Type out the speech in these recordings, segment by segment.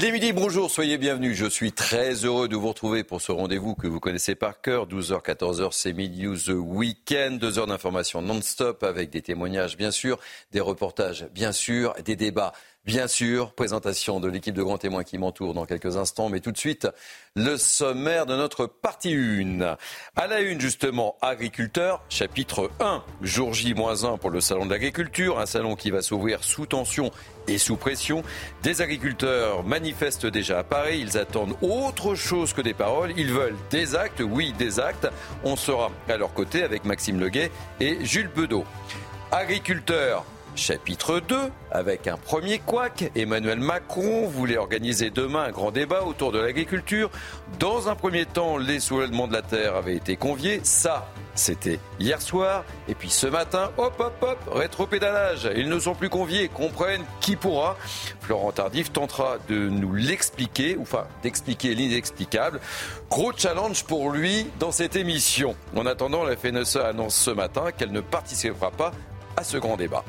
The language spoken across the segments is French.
Il est midi, bonjour, soyez bienvenus. Je suis très heureux de vous retrouver pour ce rendez-vous que vous connaissez par cœur. 12h, 14h, c'est Mid News Weekend. Deux heures d'information non-stop avec des témoignages, bien sûr, des reportages, bien sûr, des débats Bien sûr, présentation de l'équipe de grands témoins qui m'entoure dans quelques instants, mais tout de suite, le sommaire de notre partie 1. À la une, justement, agriculteur, chapitre 1, jour J-1 pour le salon de l'agriculture, un salon qui va s'ouvrir sous tension et sous pression. Des agriculteurs manifestent déjà à Paris, ils attendent autre chose que des paroles, ils veulent des actes, oui, des actes. On sera à leur côté avec Maxime Leguet et Jules Bedeau. Agriculteurs, Chapitre 2, avec un premier couac, Emmanuel Macron voulait organiser demain un grand débat autour de l'agriculture. Dans un premier temps, les soulèvements de la terre avaient été conviés. Ça, c'était hier soir. Et puis ce matin, hop, hop, hop, rétropédalage. Ils ne sont plus conviés, comprennent qui pourra. Florent Tardif tentera de nous l'expliquer, ou enfin d'expliquer l'inexplicable. Gros challenge pour lui dans cette émission. En attendant, la FNSA annonce ce matin qu'elle ne participera pas à ce grand débat.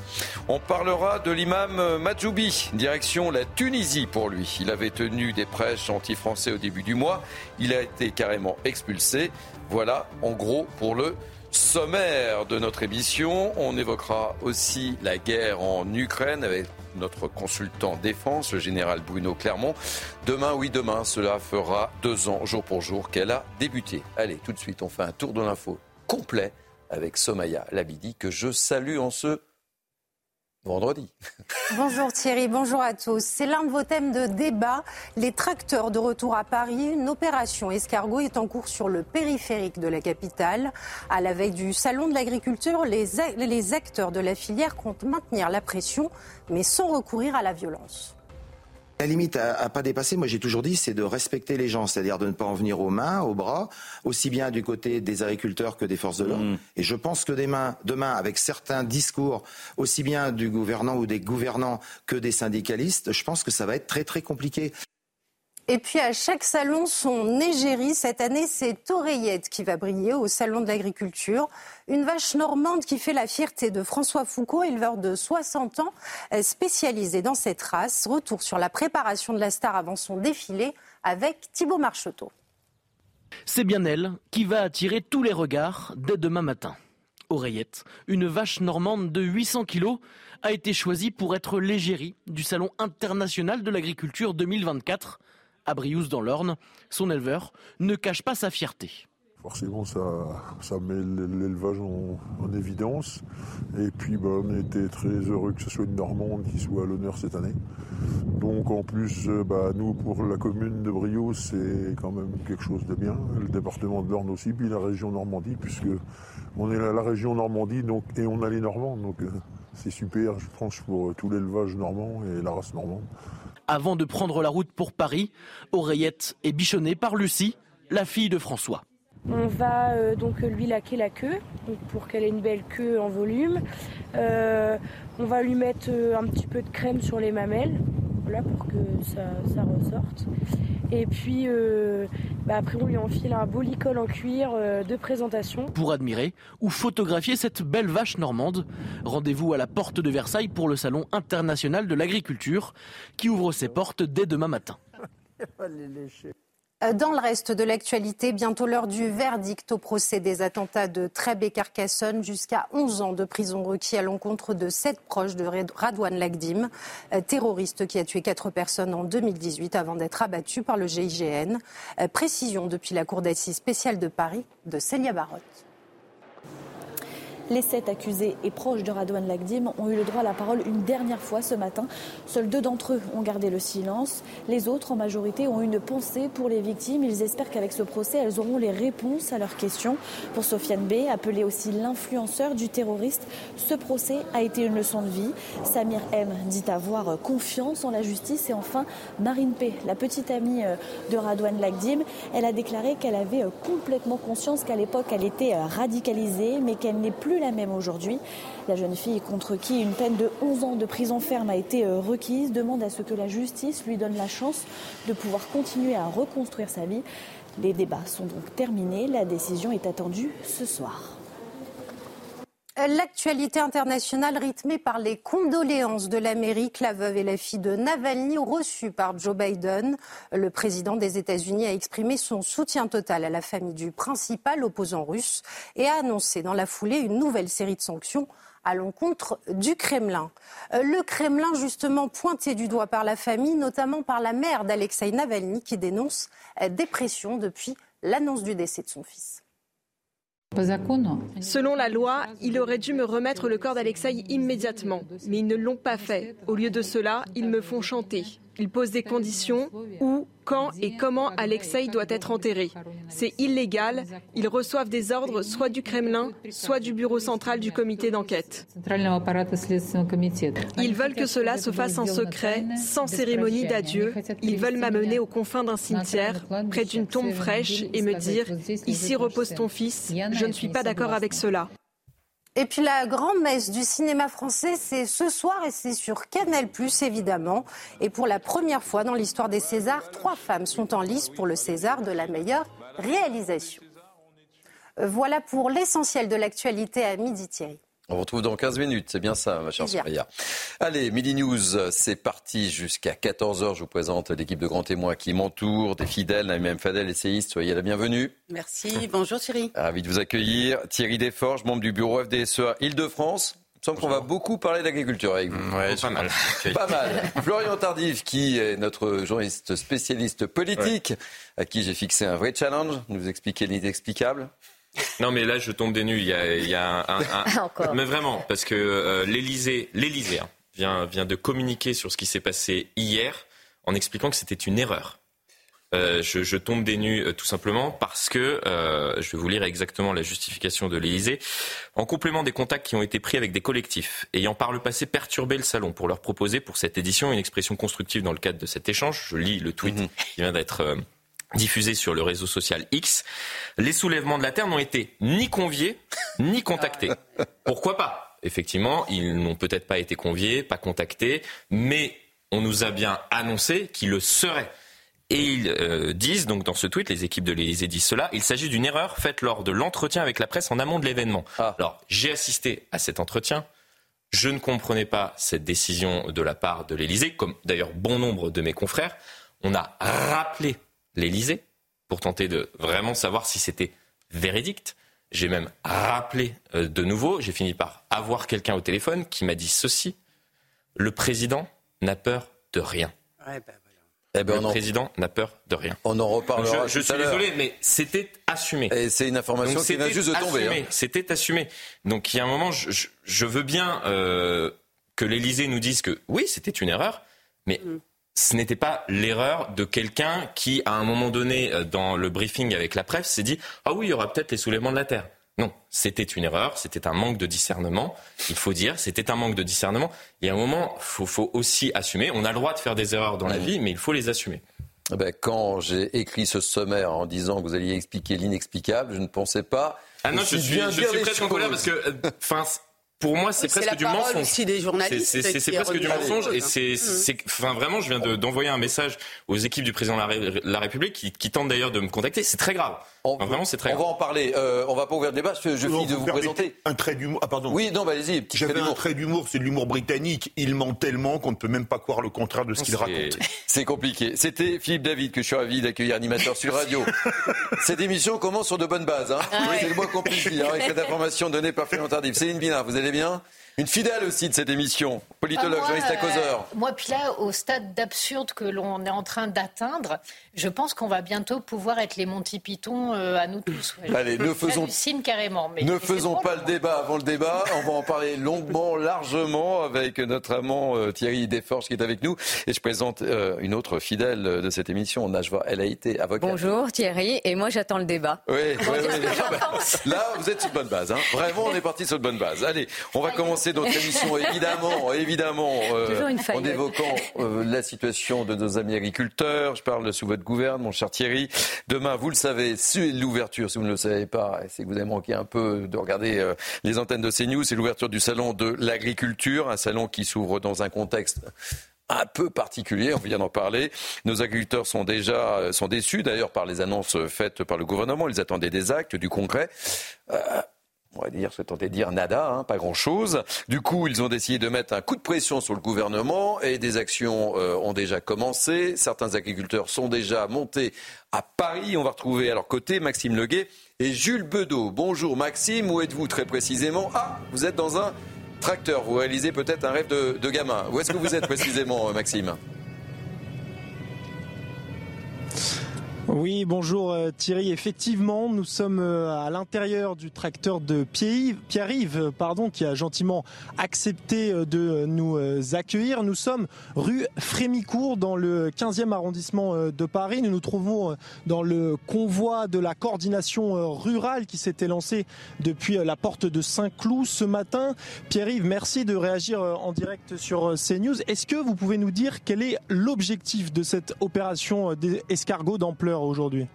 On parlera de l'imam Majoubi, direction la Tunisie pour lui. Il avait tenu des prêches anti-français au début du mois. Il a été carrément expulsé. Voilà, en gros, pour le sommaire de notre émission. On évoquera aussi la guerre en Ukraine avec notre consultant défense, le général Bruno Clermont. Demain, oui, demain, cela fera deux ans, jour pour jour, qu'elle a débuté. Allez, tout de suite, on fait un tour de l'info complet avec Somaya Labidi, que je salue en ce vendredi. Bonjour Thierry, bonjour à tous. C'est l'un de vos thèmes de débat. Les tracteurs de retour à Paris. Une opération escargot est en cours sur le périphérique de la capitale. À la veille du Salon de l'agriculture, les, les acteurs de la filière comptent maintenir la pression, mais sans recourir à la violence. La limite à, pas dépasser, moi j'ai toujours dit, c'est de respecter les gens, c'est-à-dire de ne pas en venir aux mains, aux bras, aussi bien du côté des agriculteurs que des forces de l'ordre. Mm. Et je pense que demain, demain, avec certains discours, aussi bien du gouvernant ou des gouvernants que des syndicalistes, je pense que ça va être très très compliqué. Et puis à chaque salon, son égérie. Cette année, c'est Oreillette qui va briller au salon de l'agriculture. Une vache normande qui fait la fierté de François Foucault, éleveur de 60 ans, euh, spécialisé dans cette race. Retour sur la préparation de la star avant son défilé avec Thibaut Marcheteau. C'est bien elle qui va attirer tous les regards dès demain matin. Oreillette, une vache normande de 800 kilos, a été choisie pour être l'égérie du Salon international de l'agriculture 2024 à Briouze dans l'Orne, son éleveur ne cache pas sa fierté. Forcément, ça, met l'élevage en, évidence. Et puis, bah, on était très heureux que ce soit une Normande qui soit à l'honneur cette année. Donc, en plus, euh, bah, nous, pour la commune de Briouze, c'est quand même quelque chose de bien. Le département de l'Orne aussi, puis la région Normandie, puisque on est la, région Normandie et on a les Normands. Donc, euh, c'est super, je pense, pour tout l'élevage normand et la race normande. Avant de prendre la route pour Paris, Oreillette est bichonnée par Lucie, la fille de François. On va euh, donc lui laquer la queue pour qu'elle ait une belle queue en volume. Euh, on va lui mettre euh, un petit peu de crème sur les mamelles voilà, pour que ça, ressorte. Et puis bah, après on lui enfile un beau licol en cuir de présentation. Pour admirer ou photographier cette belle vache normande, rendez-vous à la porte de Versailles pour le Salon international de l'agriculture qui ouvre ses portes dès demain matin. Euh, dans le reste de l'actualité, bientôt l'heure du verdict au procès des attentats de Trèbes et Carcassonne, jusqu'à 11 ans de prison requis à l'encontre de sept proches de Radouane Lagdim, euh, terroriste qui a tué quatre personnes en 2018 avant d'être abattu par le GIGN. Euh, précision depuis la Cour d'assises spéciale de Paris de Célia Barotte. Les sept accusés et proches de Radouane Lagdim ont eu le droit à la parole une dernière fois ce matin. Seuls deux d'entre eux ont gardé le silence. Les autres, en majorité, ont une pensée pour les victimes. Ils espèrent qu'avec ce procès, elles auront les réponses à leurs questions. Pour Sofiane B, appelé aussi l'influenceur du terroriste, ce procès a été une leçon de vie. Samir M dit avoir confiance en la justice. Et enfin, Marine P, la petite amie euh, de Radouane Lagdim, elle a déclaré qu'elle avait euh, complètement conscience qu'à l'époque, elle était euh, radicalisée, mais qu'elle n'est plus la même aujourd'hui. La jeune fille contre qui une peine de 11 ans de prison ferme a été euh, requise demande à ce que la justice lui donne la chance de pouvoir continuer à reconstruire sa vie. Les débats sont donc terminés. La décision est attendue ce soir. L'actualité internationale rythmée par les condoléances de l'Amérique, la veuve et la fille de Navalny reçues par Joe Biden. Le président des États-Unis a exprimé son soutien total à la famille du principal opposant russe et a annoncé dans la foulée une nouvelle série de sanctions à l'encontre du Kremlin. Euh, le Kremlin, justement, pointé du doigt par la famille, notamment par la mère d'Alexei Navalny, qui dénonce euh, des pressions depuis l'annonce du décès de son fils. Selon la loi, il aurait dû me remettre le corps d'Alexei immédiatement, mais ils ne l'ont pas fait. Au lieu de cela, ils me font chanter. Ils posent des conditions où, quand et comment Alexei doit être enterré. C'est illégal. Ils reçoivent des ordres soit du Kremlin, soit du bureau central du comité d'enquête. Ils veulent que cela se fasse en secret, sans cérémonie d'adieu. Ils veulent m'amener aux confins d'un cimetière, près d'une tombe fraîche, et me dire ⁇ Ici repose ton fils ⁇ Je ne suis pas d'accord avec cela. Et puis la grande messe du cinéma français, c'est ce soir et c'est sur Canal+, évidemment. Et pour la première fois dans l'histoire des Césars, trois femmes sont en lice pour le César de la meilleure réalisation. Voilà pour l'essentiel de l'actualité à midi Thierry. On vous retrouve dans 15 minutes, c'est bien ça, ma chère Sophia. Allez, Midi News, c'est parti jusqu'à 14h. Je vous présente l'équipe de grands témoins qui m'entourent, des fidèles, même Fadel, essayiste. Soyez la bienvenue. Merci, bonjour Thierry. Ravi de vous accueillir. Thierry Desforges, membre du bureau FDSEA Île-de-France. Il me semble qu'on va beaucoup parler d'agriculture avec vous. Ouais, pas mal. pas mal. Florian Tardif, qui est notre journaliste spécialiste politique, à qui j'ai fixé un vrai challenge, nous expliquer l'inexplicable. Non, mais là, je tombe des nues. Il y a, il y a un, un... mais vraiment, parce que euh, l'Élysée, l'Élysée hein, vient, vient de communiquer sur ce qui s'est passé hier en expliquant que c'était une erreur. Euh, je, je, tombe des nues euh, tout simplement parce que euh, je vais vous lire exactement la justification de l'Élysée. En complément des contacts qui ont été pris avec des collectifs ayant par le passé perturbé le salon pour leur proposer pour cette édition une expression constructive dans le cadre de cet échange, je lis le tweet mm-hmm. qui vient d'être euh, diffusé sur le réseau social X, les soulèvements de la Terre n'ont été ni conviés ni contactés. Pourquoi pas? Effectivement, ils n'ont peut-être pas été conviés, pas contactés, mais on nous a bien annoncé qu'ils le seraient. Et ils euh, disent, donc dans ce tweet, les équipes de l'Élysée disent cela, il s'agit d'une erreur faite lors de l'entretien avec la presse en amont de l'événement. Ah. Alors, j'ai assisté à cet entretien. Je ne comprenais pas cette décision de la part de l'Élysée, comme d'ailleurs bon nombre de mes confrères. On a rappelé l'Élysée pour tenter de vraiment savoir si c'était véridique. J'ai même rappelé euh, de nouveau, j'ai fini par avoir quelqu'un au téléphone qui m'a dit ceci. Le président n'a peur de rien. Ouais, bah, eh ben, le président n'a peur de rien. On en reparlera. Je, je suis désolé, mais c'était assumé. Et c'est une information qui vient juste de tomber. Hein. C'était assumé. Donc il y a un moment, je, je veux bien euh, que l'Élysée nous dise que oui, c'était une erreur, mais mm ce n'était pas l'erreur de quelqu'un qui, à un moment donné, euh, dans le briefing avec la presse, s'est dit Ah oui, il y aura peut-être les soulèvements de la Terre. Non, c'était une erreur, c'était un manque de discernement. Il faut dire, c'était un manque de discernement. Il y a un moment, il faut, aussi assumer. On a le droit de faire des erreurs dans la vie, mais il faut les assumer. Eh ben, quand j'ai écrit ce sommaire en disant que vous alliez expliquer l'inexplicable, je ne pensais pas. Ah non, je suis, je suis presque en colère parce que, euh, enfin, pour moi, c'est presque du mensonge. C'est des journalistes. C'est presque du mensonge. Et c'est, enfin, vraiment, je viens d'envoyer un message aux équipes du président de la, République qui, qui tentent d'ailleurs de me contacter. C'est très grave. On, vraiment, c'est très on va en parler. Euh, on va pas ouvrir le débat. Je, finis de vous présenter. Un trait d'humour. Ah, pardon. Oui, non, bah, allez-y. J'avais un trait d'humour, c'est de l'humour britannique. Il ment tellement qu'on ne peut même pas croire le contraire de ce qu'il raconte. C'est compliqué. C'était Philippe David que je suis ravi d'accueillir animateur sur radio. Cette émission commence sur de bonnes bases. Hein. Ah c'est le moins compliqué avec cette information donnée par Florian Tardif. Céline Binard, vous allez bien une fidèle aussi de cette émission, politologue, ah, à causeur. moi, puis là, au stade d'absurde que l'on est en train d'atteindre, je pense qu'on va bientôt pouvoir être les Monty Python à nous tous. Allez, ne faisons, carrément. Mais, ne faisons pas le débat avant le débat. On va en parler longuement, largement avec notre amant Thierry Desforges qui est avec nous. Et je présente une autre fidèle de cette émission, Najwa. Elle a été avocate. Bonjour Thierry, et moi j'attends le débat. Oui, oui, oui. Là, vous êtes sur de bonne base. Hein. Vraiment, on est parti sur de bonne base. Allez, on va commencer notre émission, évidemment, évidemment, euh, en évoquant euh, la situation de nos amis agriculteurs. Je parle sous votre mon cher Thierry. Demain, vous le savez, c'est l'ouverture, si vous ne le savez pas, c'est que vous avez manqué un peu de regarder euh, les antennes de CNews, c'est l'ouverture du salon de l'agriculture, un salon qui s'ouvre dans un contexte un peu particulier, on vient d'en parler. Nos agriculteurs sont déjà euh, déçus d'ailleurs par les annonces faites par le gouvernement. Ils attendaient des actes, du concret. Euh, on va dire, se tenter de dire nada, hein, pas grand-chose. Du coup, ils ont décidé de mettre un coup de pression sur le gouvernement et des actions euh, ont déjà commencé. Certains agriculteurs sont déjà montés à Paris. On va retrouver à leur côté Maxime Leguet et Jules Bedeau. Bonjour Maxime, où êtes-vous très précisément? Ah, vous êtes dans un tracteur. Vous réalisez peut-être un rêve de, de gamin. Où est-ce que vous êtes précisément, Maxime? Oui, bonjour euh, Thierry. Effectivement, nous sommes euh, à l'intérieur du tracteur de Pierre-Yves, euh, pardon, qui a gentiment accepté de nous accueillir. Nous sommes rue Frémicourt dans le 15e arrondissement de Paris. Nous nous trouvons dans le convoi de la coordination rurale qui s'était lancé depuis la porte de Saint-Cloud ce matin. Pierre-Yves, merci de réagir en direct sur CNews. Est-ce que vous pouvez nous dire quel est l'objectif de cette opération d'escargot d'ampleur aujourd'hui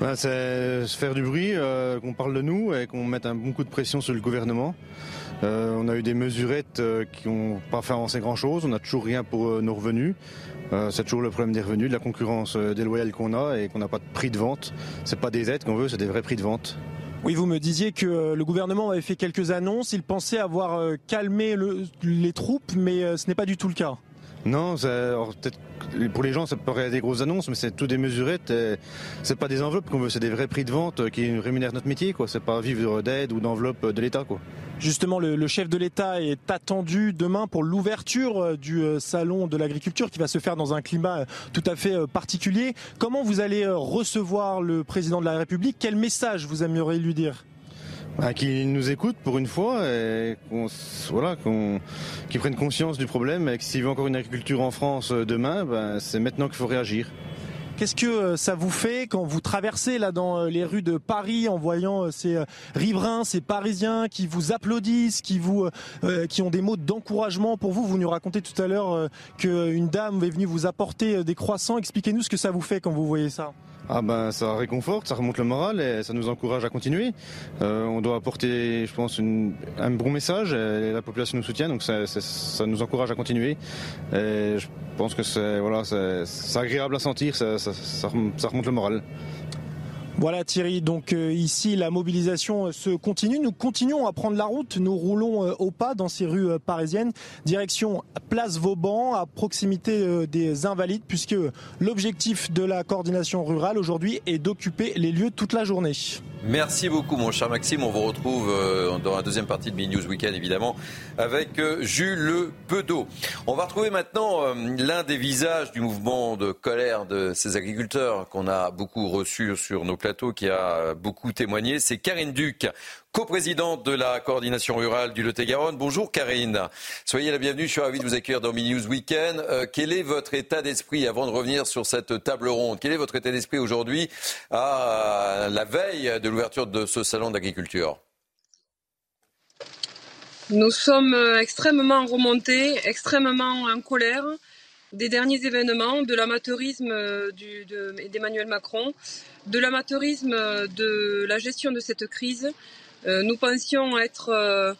ben, C'est faire du bruit, euh, qu'on parle de nous et qu'on mette un bon coup de pression sur le gouvernement. Euh, on a eu des mesurettes euh, qui n'ont pas fait avancer grand-chose. On n'a toujours rien pour nos revenus. c'est toujours le problème des revenus, de la concurrence déloyale qu'on a et qu'on n'a pas de prix de vente. C'est pas des aides qu'on veut, c'est des vrais prix de vente. Oui, vous me disiez que le gouvernement avait fait quelques annonces. Il pensait avoir calmé les troupes, mais ce n'est pas du tout le cas. Non, peut-être pour les gens, ça paraît des grosses annonces, mais c'est tout mesurettes. C'est pas des enveloppes qu'on veut, c'est des vrais prix de vente qui rémunèrent notre métier. C'est pas vivre d'aide ou d'enveloppe de l'État. Justement, le, chef de l'État est attendu demain pour l'ouverture euh, du euh, salon de l'agriculture qui va se faire dans un climat euh, tout à fait particulier. Comment vous allez recevoir le président de la République? Quel message vous aimeriez lui dire? Bah, qui nous écoutent pour une fois et voilà qu'ils prennent conscience du problème et que s'il veut encore une agriculture en France euh, demain, ben, c'est maintenant qu'il faut réagir. Qu'est-ce que euh, ça vous fait quand vous traversez là dans euh, les rues de Paris en voyant ces riverains, ces Parisiens qui vous applaudissent, qui vous, qui ont des mots d'encouragement pour vous? Vous nous racontez tout à l'heure qu'une dame est venue vous apporter des croissants. Expliquez-nous ce que ça vous fait quand vous voyez ça. Ah ben ça réconforte, ça remonte le moral et ça nous encourage à continuer. Euh, on doit apporter, je pense, un bon message et la population nous soutient, donc ça, ça nous encourage à continuer. Et je pense que c'est voilà, c'est agréable à sentir, ça, ça remonte le moral. Voilà Thierry, donc euh, ici la mobilisation euh, se continue. Nous continuons à prendre la route, nous roulons euh, au pas dans ces rues parisiennes, direction Place Vauban, à proximité des Invalides, puisque l'objectif de la coordination rurale aujourd'hui est d'occuper les lieux toute la journée. Merci beaucoup mon cher Maxime, on vous retrouve dans la deuxième partie de Mini News Weekend évidemment avec Jules Le Pedo. On va retrouver maintenant l'un des visages du mouvement de colère de ces agriculteurs qu'on a beaucoup reçu sur nos plateau qui a beaucoup témoigné, c'est Karine Duc, coprésidente de la coordination rurale du Lot-et-Garonne. Bonjour Karine, soyez la bienvenue, je suis ravi de vous accueillir dans Mini News Weekend. Euh, quel est votre état d'esprit, avant de revenir sur cette table ronde, quel est votre état d'esprit aujourd'hui à la veille de l'ouverture de ce salon d'agriculture? Nous sommes euh, extrêmement remontés, extrêmement en colère des derniers événements, de l'amateurisme euh, d'Emmanuel Macron, de l'amateurisme euh, de la gestion de cette crise. Euh, nous pensions être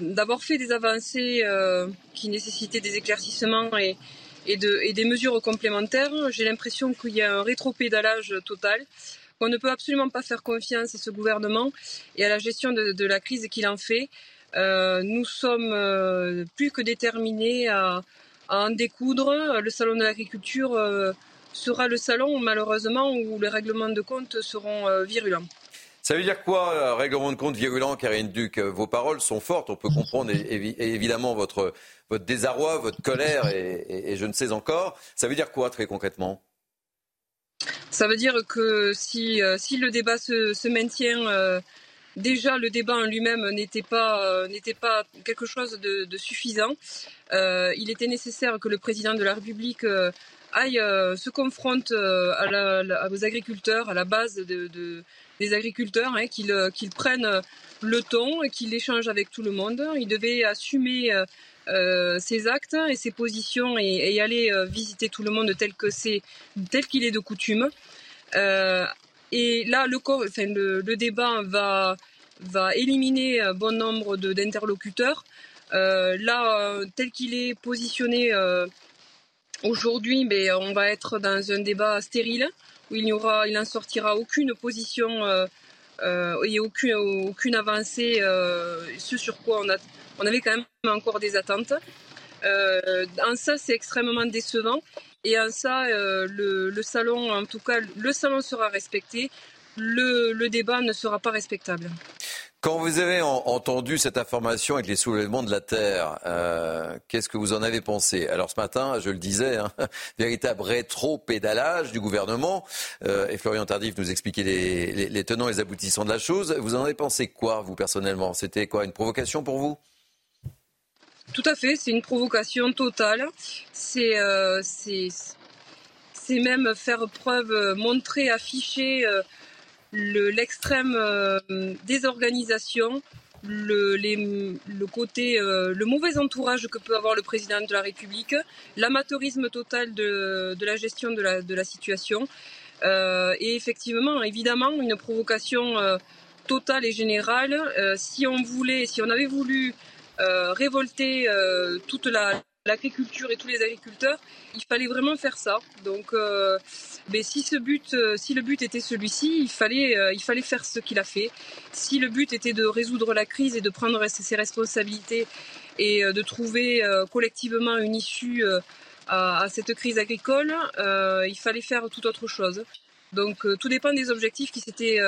d'avoir fait des avancées qui nécessitaient des éclaircissements et, et, des mesures complémentaires. J'ai l'impression qu'il y a un rétropédalage total, qu'on ne peut absolument pas faire confiance à ce gouvernement et à la gestion de, la crise qu'il en fait. nous sommes plus que déterminés à, à en découdre. Le salon de l'agriculture euh, sera le salon, malheureusement, où les règlements de compte seront euh, virulents. Ça veut dire quoi, euh, règlement de compte virulent, Karine Duc? Vos paroles sont fortes, on peut comprendre évidemment votre, votre désarroi, votre colère et, je ne sais encore. Ça veut dire quoi très concrètement? Ça veut dire que si, si le débat se, maintient, déjà le débat en lui-même n'était pas, n'était pas quelque chose de, suffisant. il était nécessaire que le président de la République aille se confronte à, aux agriculteurs, à la base de des agriculteurs, hein, euh, qu'ils prennent le ton et qu'ils échangent avec tout le monde. Ils devaient assumer euh, euh, ses actes et ses positions et, aller visiter tout le monde tel qu'il est de coutume. Et là, le, débat va, éliminer un bon nombre d'interlocuteurs. là, tel qu'il est positionné aujourd'hui, mais ben, on va être dans un débat stérile où il n'en sortira aucune position euh, euh, et aucune, aucune avancée, euh, ce sur quoi on avait quand même encore des attentes. en ça, c'est extrêmement décevant. Et en ça, le, le, salon, en tout cas, le salon sera respecté. Le, le débat ne sera pas respectable. Quand vous avez entendu cette information avec les soulèvements de la Terre, euh, qu'est-ce que vous en avez pensé? Alors ce matin, je le disais, hein, véritable rétro-pédalage du gouvernement, euh, et Florian Tardif nous expliquait les, les, tenants et les aboutissants de la chose. Vous en avez pensé quoi, vous, personnellement? C'était quoi, une provocation pour vous? Tout à fait, c'est une provocation totale. C'est... Euh, c'est même faire preuve, montrer, afficher l'extrême euh, désorganisation, le, le, côté, euh, le mauvais entourage que peut avoir le président de la République, l'amateurisme total de, de, la gestion de la, de la situation, euh, et effectivement, évidemment, une provocation totale et générale. si on voulait, si on avait voulu révolter toute la l'agriculture et tous les agriculteurs, il fallait vraiment faire ça. Donc, euh, mais si ce but, euh, si le but était celui-ci, il fallait, euh, il fallait faire ce qu'il a fait. Si le but était de résoudre la crise et de prendre ses responsabilités et de trouver collectivement une issue à, cette crise agricole, il fallait faire tout autre chose. Donc, tout dépend des objectifs qui s'étaient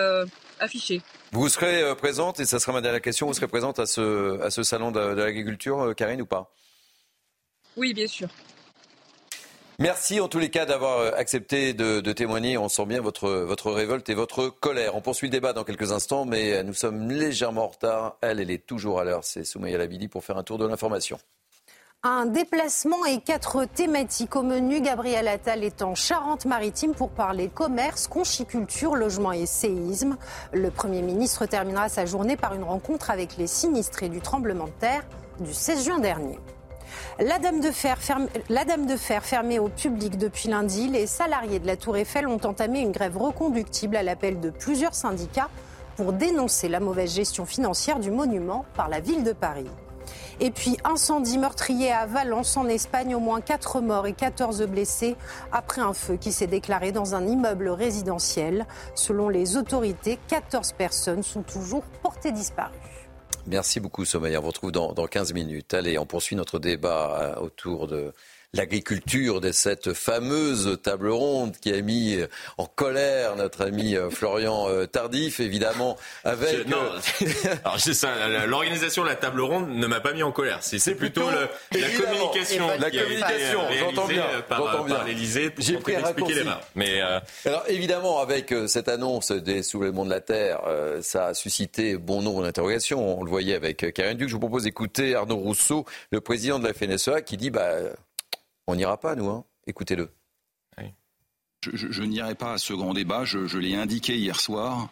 affichés. Vous serez présente, et ça sera ma dernière question, vous serez présente à ce, à ce salon de, de l'agriculture, Karine, ou pas? Oui, bien sûr. Merci en tous les cas d'avoir euh, accepté de, témoigner. On sent bien votre, votre révolte et votre colère. On poursuit le débat dans quelques instants, mais euh, nous sommes légèrement en retard. Elle, elle est toujours à l'heure. C'est Soumaya Labidi pour faire un tour de l'information. Un déplacement et quatre thématiques au menu. Gabriel Attal est en Charente-Maritime pour parler commerce, conchiculture, logement et séisme. Le Premier ministre terminera sa journée par une rencontre avec les sinistrés du tremblement de terre du 16 juin dernier. La Dame, de Fer, la Dame de Fer fermée au public depuis lundi, les salariés de la Tour Eiffel ont entamé une grève reconductible à l'appel de plusieurs syndicats pour dénoncer la mauvaise gestion financière du monument par la ville de Paris. Et puis incendie meurtrier à Valence en Espagne, au moins 4 morts et 14 blessés après un feu qui s'est déclaré dans un immeuble résidentiel. Selon les autorités, 14 personnes sont toujours portées disparues. Merci beaucoup, Sommeil. On vous retrouve dans, dans 15 minutes. Allez, on poursuit notre débat euh, autour de l'agriculture de cette fameuse table ronde qui a mis en colère notre ami euh, Florian euh, Tardif, évidemment, avec... non, alors c'est ça, l'organisation de la table ronde ne m'a pas mis en colère. C'est plutôt, le, la communication La communication, j'entends bien, par, bien. l'Élysée pour J'ai pris expliquer les mains. Mais Alors évidemment, avec cette annonce des soulèvements de la Terre, ça a suscité bon nombre d'interrogations. On le voyait avec Karine Duc. Je vous propose d'écouter Arnaud Rousseau, le président de la FNSEA, qui dit... bah on n'ira pas, nous. Hein. Écoutez-le. Je, n'irai pas à ce grand débat. Je, l'ai indiqué hier soir.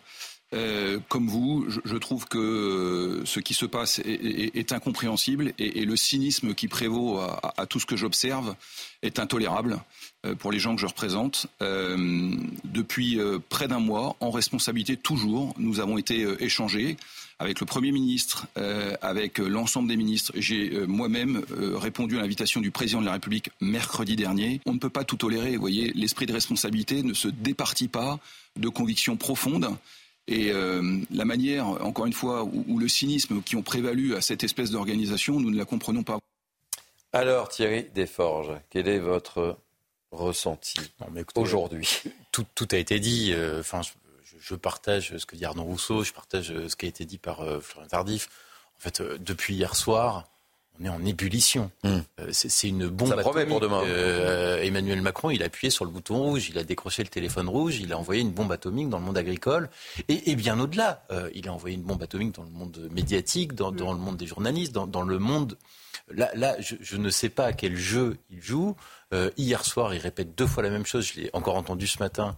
Euh, comme vous, je, trouve que ce qui se passe est, incompréhensible et, le cynisme qui prévaut à, tout ce que j'observe est intolérable euh, pour les gens que je représente. Euh, depuis près d'un mois, en responsabilité toujours, nous avons été échangés avec le Premier ministre, euh, avec euh, l'ensemble des ministres. J'ai euh, moi-même répondu à l'invitation du président de la République mercredi dernier. On ne peut pas tout tolérer. Vous voyez, l'esprit de responsabilité ne se départit pas de convictions profondes. Et la manière, encore une fois, où, le cynisme qui ont prévalu à cette espèce d'organisation, nous ne la comprenons pas. Alors Thierry Desforges, quel est votre ressenti aujourd'hui? tout, tout, a été dit. Enfin, je, partage ce que dit Arnaud Rousseau, je partage ce qui a été dit par Florian Tardif. En fait, depuis hier soir, on est en ébullition. Hmm. Euh, c'est une bombe Ça promet pour demain. Euh, Emmanuel Macron, il a appuyé sur le bouton rouge, il a décroché le téléphone rouge, il a envoyé une bombe atomique dans le monde agricole et, bien au-delà. Euh, il a envoyé une bombe atomique dans le monde médiatique, dans, le monde des journalistes, dans, le monde. Là, je, ne sais pas à quel jeu il joue. hier soir, il répète deux fois la même chose. Je l'ai encore entendu ce matin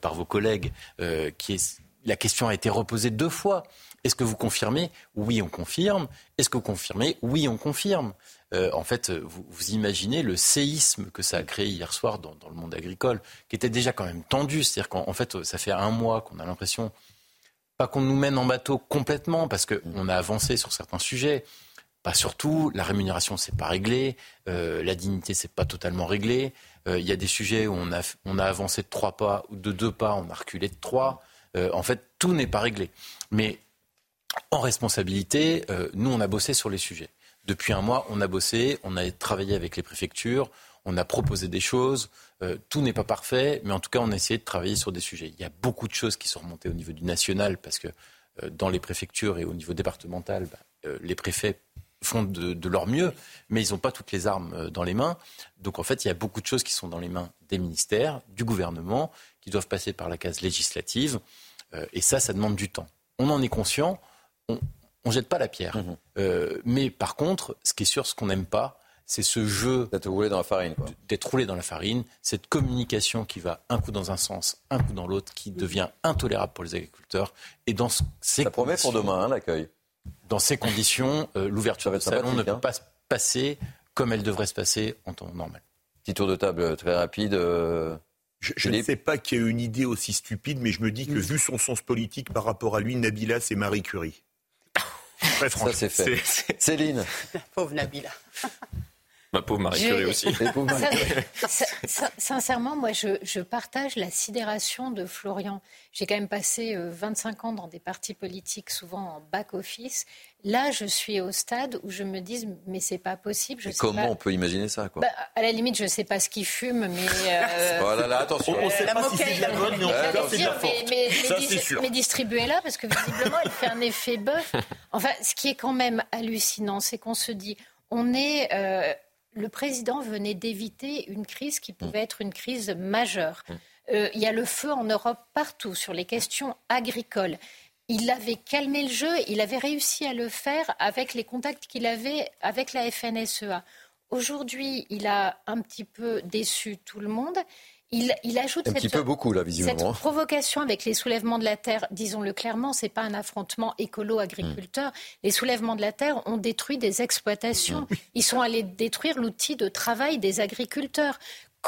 par vos collègues. est, la question a été reposée deux fois. Est-ce que vous confirmez? Oui, on confirme. Est-ce que vous confirmez? Oui, on confirme. Euh, en fait, vous, imaginez le séisme que ça a créé hier soir dans, le monde agricole, qui était déjà quand même tendu. C'est-à-dire qu'en fait, ça fait un mois qu'on a l'impression, pas qu'on nous mène en bateau complètement, parce qu'on a avancé sur certains sujets. Pas surtout, la rémunération, c'est pas réglé, euh, la dignité, c'est pas totalement réglé. Euh, il y a des sujets où on a, avancé de trois pas, ou de deux pas, on a reculé de trois. en fait, tout n'est pas réglé. Mais en responsabilité, euh, nous, on a bossé sur les sujets. Depuis un mois, on a bossé, on a travaillé avec les préfectures, on a proposé des choses. Euh, tout n'est pas parfait, mais en tout cas, on a essayé de travailler sur des sujets. Il y a beaucoup de choses qui sont remontées au niveau du national, parce que euh, dans les préfectures et au niveau départemental, bah, les préfets font de, leur mieux, mais ils n'ont pas toutes les armes dans les mains. Donc en fait, il y a beaucoup de choses qui sont dans les mains des ministères, du gouvernement, qui doivent passer par la case législative. et ça, ça demande du temps. On en est conscient on ne jette pas la pierre. Mhm. Euh, mais par contre, ce qui est sûr, ce qu'on n'aime pas, c'est ce jeu d'être roulé dans la farine. D'être roulé dans la farine, cette communication qui va un coup dans un sens, un coup dans l'autre, qui devient intolérable pour les agriculteurs. Et dans ces Ça promet pour demain hein, l'accueil. Dans ces conditions, euh, l'ouverture du salon ne peut hein. pas se passer comme elle devrait se passer en temps normal. Petit tour de table très rapide. Euh, je, ne sais pas qu'il y ait une idée aussi stupide, mais je me dis que vu son sens politique par rapport à lui, Nabila, c'est Marie Curie. Très Ça, c'est fait. Céline. La pauvre Nabila. Ma pauvre Marie-Curie aussi. Sincèrement, moi, je, partage la sidération de Florian. J'ai quand même passé 25 euh, ans dans des partis politiques, souvent en back-office. Là, je suis au stade où je me dis, mais c'est pas possible. Je comment on peut imaginer ça quoi bah, À la limite, je sais pas ce qu'il fume, mais. Euh... oh là là, attention. On, ne sait pas si c'est de la bonne, mais en tout cas, c'est de la forte. Mais, sûr. Mais distribuez-la, parce que visiblement, elle fait un effet bœuf. Enfin, ce qui est quand même hallucinant, c'est qu'on se dit, on est. Euh, le président venait d'éviter une crise qui pouvait être une crise majeure. Mm. Euh, il y a le feu en Europe partout sur les questions agricoles. Il avait calmé le jeu, il avait réussi à le faire avec les contacts qu'il avait avec la FNSEA. Aujourd'hui, il a un petit peu déçu tout le monde. Il, ajoute un cette, petit peu beaucoup là visiblement. Cette provocation avec les soulèvements de la terre, disons-le clairement, c'est pas un affrontement écolo-agriculteur. Hmm. Les soulèvements de la terre ont détruit des exploitations. Hmm. Ils sont allés détruire l'outil de travail des agriculteurs.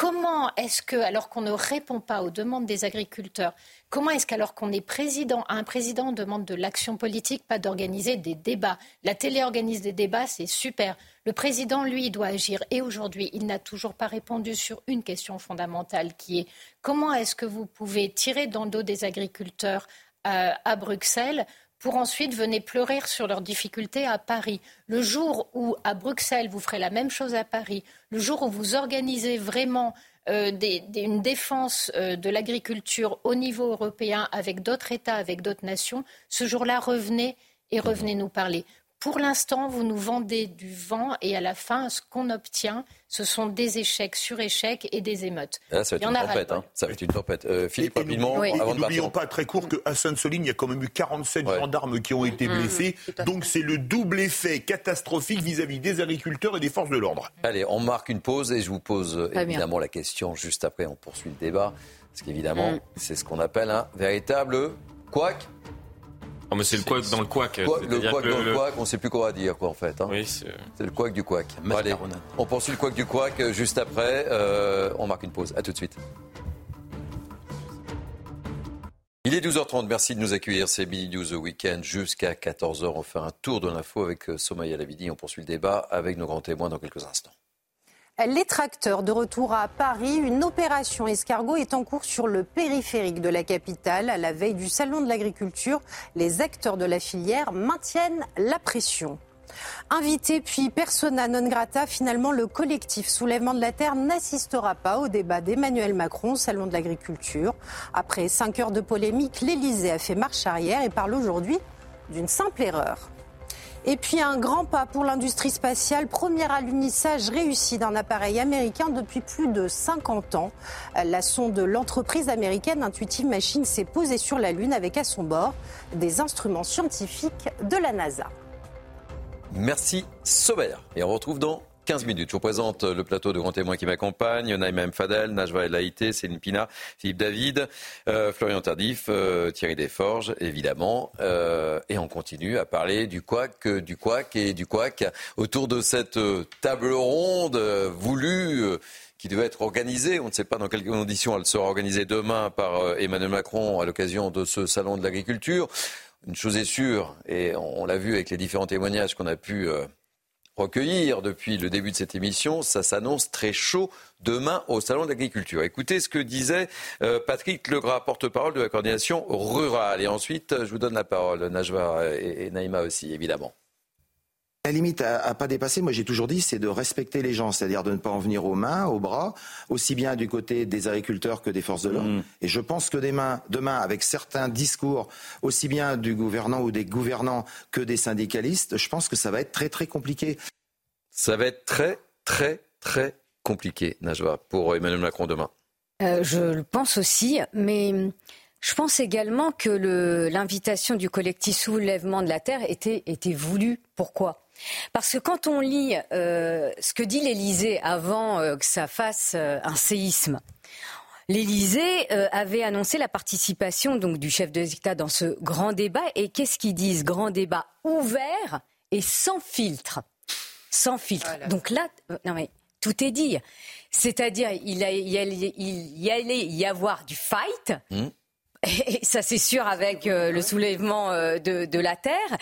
Comment est-ce que, alors qu'on ne répond pas aux demandes des agriculteurs, comment est-ce qu'alors qu'on est président, un président demande de l'action politique, pas d'organiser des débats? La télé organise des débats, c'est super. Le président, lui, doit agir. Et aujourd'hui, il n'a toujours pas répondu sur une question fondamentale qui est comment est-ce que vous pouvez tirer dans le dos des agriculteurs euh, à Bruxelles pour ensuite venir pleurer sur leurs difficultés à Paris. Le jour où, à Bruxelles, vous ferez la même chose à Paris, le jour où vous organisez vraiment euh, une défense euh, de l'agriculture au niveau européen avec d'autres États, avec d'autres nations, ce jour-là, revenez et revenez nous parler. Pour l'instant, vous nous vendez du vent et à la fin, ce qu'on obtient, ce sont des échecs sur échecs et des émeutes. ça va être une tempête. Hein. Ça va être une tempête. Euh, Philippe, rapidement, avant de N'oublions pas très court qu'à Sainte-Soline, il y a quand même eu 47 gendarmes qui ont été mmh. blessés. Donc c'est le double effet catastrophique vis-à-vis des agriculteurs et des forces de l'ordre. Allez, on marque une pause et je vous pose évidemment la question juste après. On poursuit le débat. Parce qu'évidemment, mmh. c'est ce qu'on appelle un véritable couac Oh, mais c'est le couac dans le couac. le couac dans le, couac, on ne sait plus quoi dire, quoi, en fait. Hein. Oui, c'est le couac du couac. allez, on poursuit le couac du couac euh, juste après. Euh, on marque une pause. À tout de suite. Il est 12h30, merci de nous accueillir. C'est Billy News Weekend jusqu'à 14h. On fait un tour de l'info avec euh, Somaya Lavidi. On poursuit le débat avec nos grands témoins dans quelques instants. Les tracteurs de retour à Paris, une opération escargot est en cours sur le périphérique de la capitale. À la veille du Salon de l'agriculture, les acteurs de la filière maintiennent la pression. Invité puis persona non grata, finalement le collectif Soulèvement de la Terre n'assistera pas au débat d'Emmanuel Macron au Salon de l'Agriculture. Après cinq heures de polémique, l'Elysée a fait marche arrière et parle aujourd'hui d'une simple erreur. Et puis un grand pas pour l'industrie spatiale. Premier alunissage réussi d'un appareil américain depuis plus de 50 ans. La sonde de l'entreprise américaine Intuitive Machines s'est posée sur la Lune avec à son bord des instruments scientifiques de la NASA. Merci Sober. Et on retrouve dans 15 minutes. Je vous présente le plateau de grands témoins qui m'accompagnent. Naïma M. Fadel, Najwa El Céline Pina, Philippe David, euh, Florian Tardif, euh, Thierry Desforges, évidemment. Euh, et on continue à parler du quack, du quack et du quack autour de cette table ronde voulue qui devait être organisée. On ne sait pas dans quelles conditions elle sera organisée demain par Emmanuel Macron à l'occasion de ce salon de l'agriculture. Une chose est sûre, et on l'a vu avec les différents témoignages qu'on a pu recueillir depuis le début de cette émission. Ça s'annonce très chaud demain au Salon de l'Agriculture. Écoutez ce que disait euh, Patrick Legras, porte-parole de la coordination rurale. Et ensuite, je vous donne la parole, Najwa et, Naïma aussi, évidemment. La limite à, pas dépasser, moi j'ai toujours dit, c'est de respecter les gens, c'est-à-dire de ne pas en venir aux mains, aux bras, aussi bien du côté des agriculteurs que des forces de l'ordre. Mmh. Et je pense que demain, demain, avec certains discours, aussi bien du gouvernant ou des gouvernants que des syndicalistes, je pense que ça va être très très compliqué. Ça va être très très très compliqué, Najwa, pour Emmanuel Macron demain. Euh, je le pense aussi, mais je pense également que l'invitation du collectif Soulèvement de la Terre était, était voulue. Pourquoi? Parce que quand on lit euh, ce que dit l'Élysée avant euh, que ça fasse euh, un séisme, L'Élysée avait annoncé la participation donc du chef de l'État dans ce grand débat. Et qu'est-ce qu'ils disent? Grand débat ouvert et sans filtre. Sans filtre. donc là, non mais tout est dit. C'est-à-dire, il, y allait y avoir du fight. Mmh. Et ça, c'est sûr, avec euh, le soulèvement euh, de, la Terre.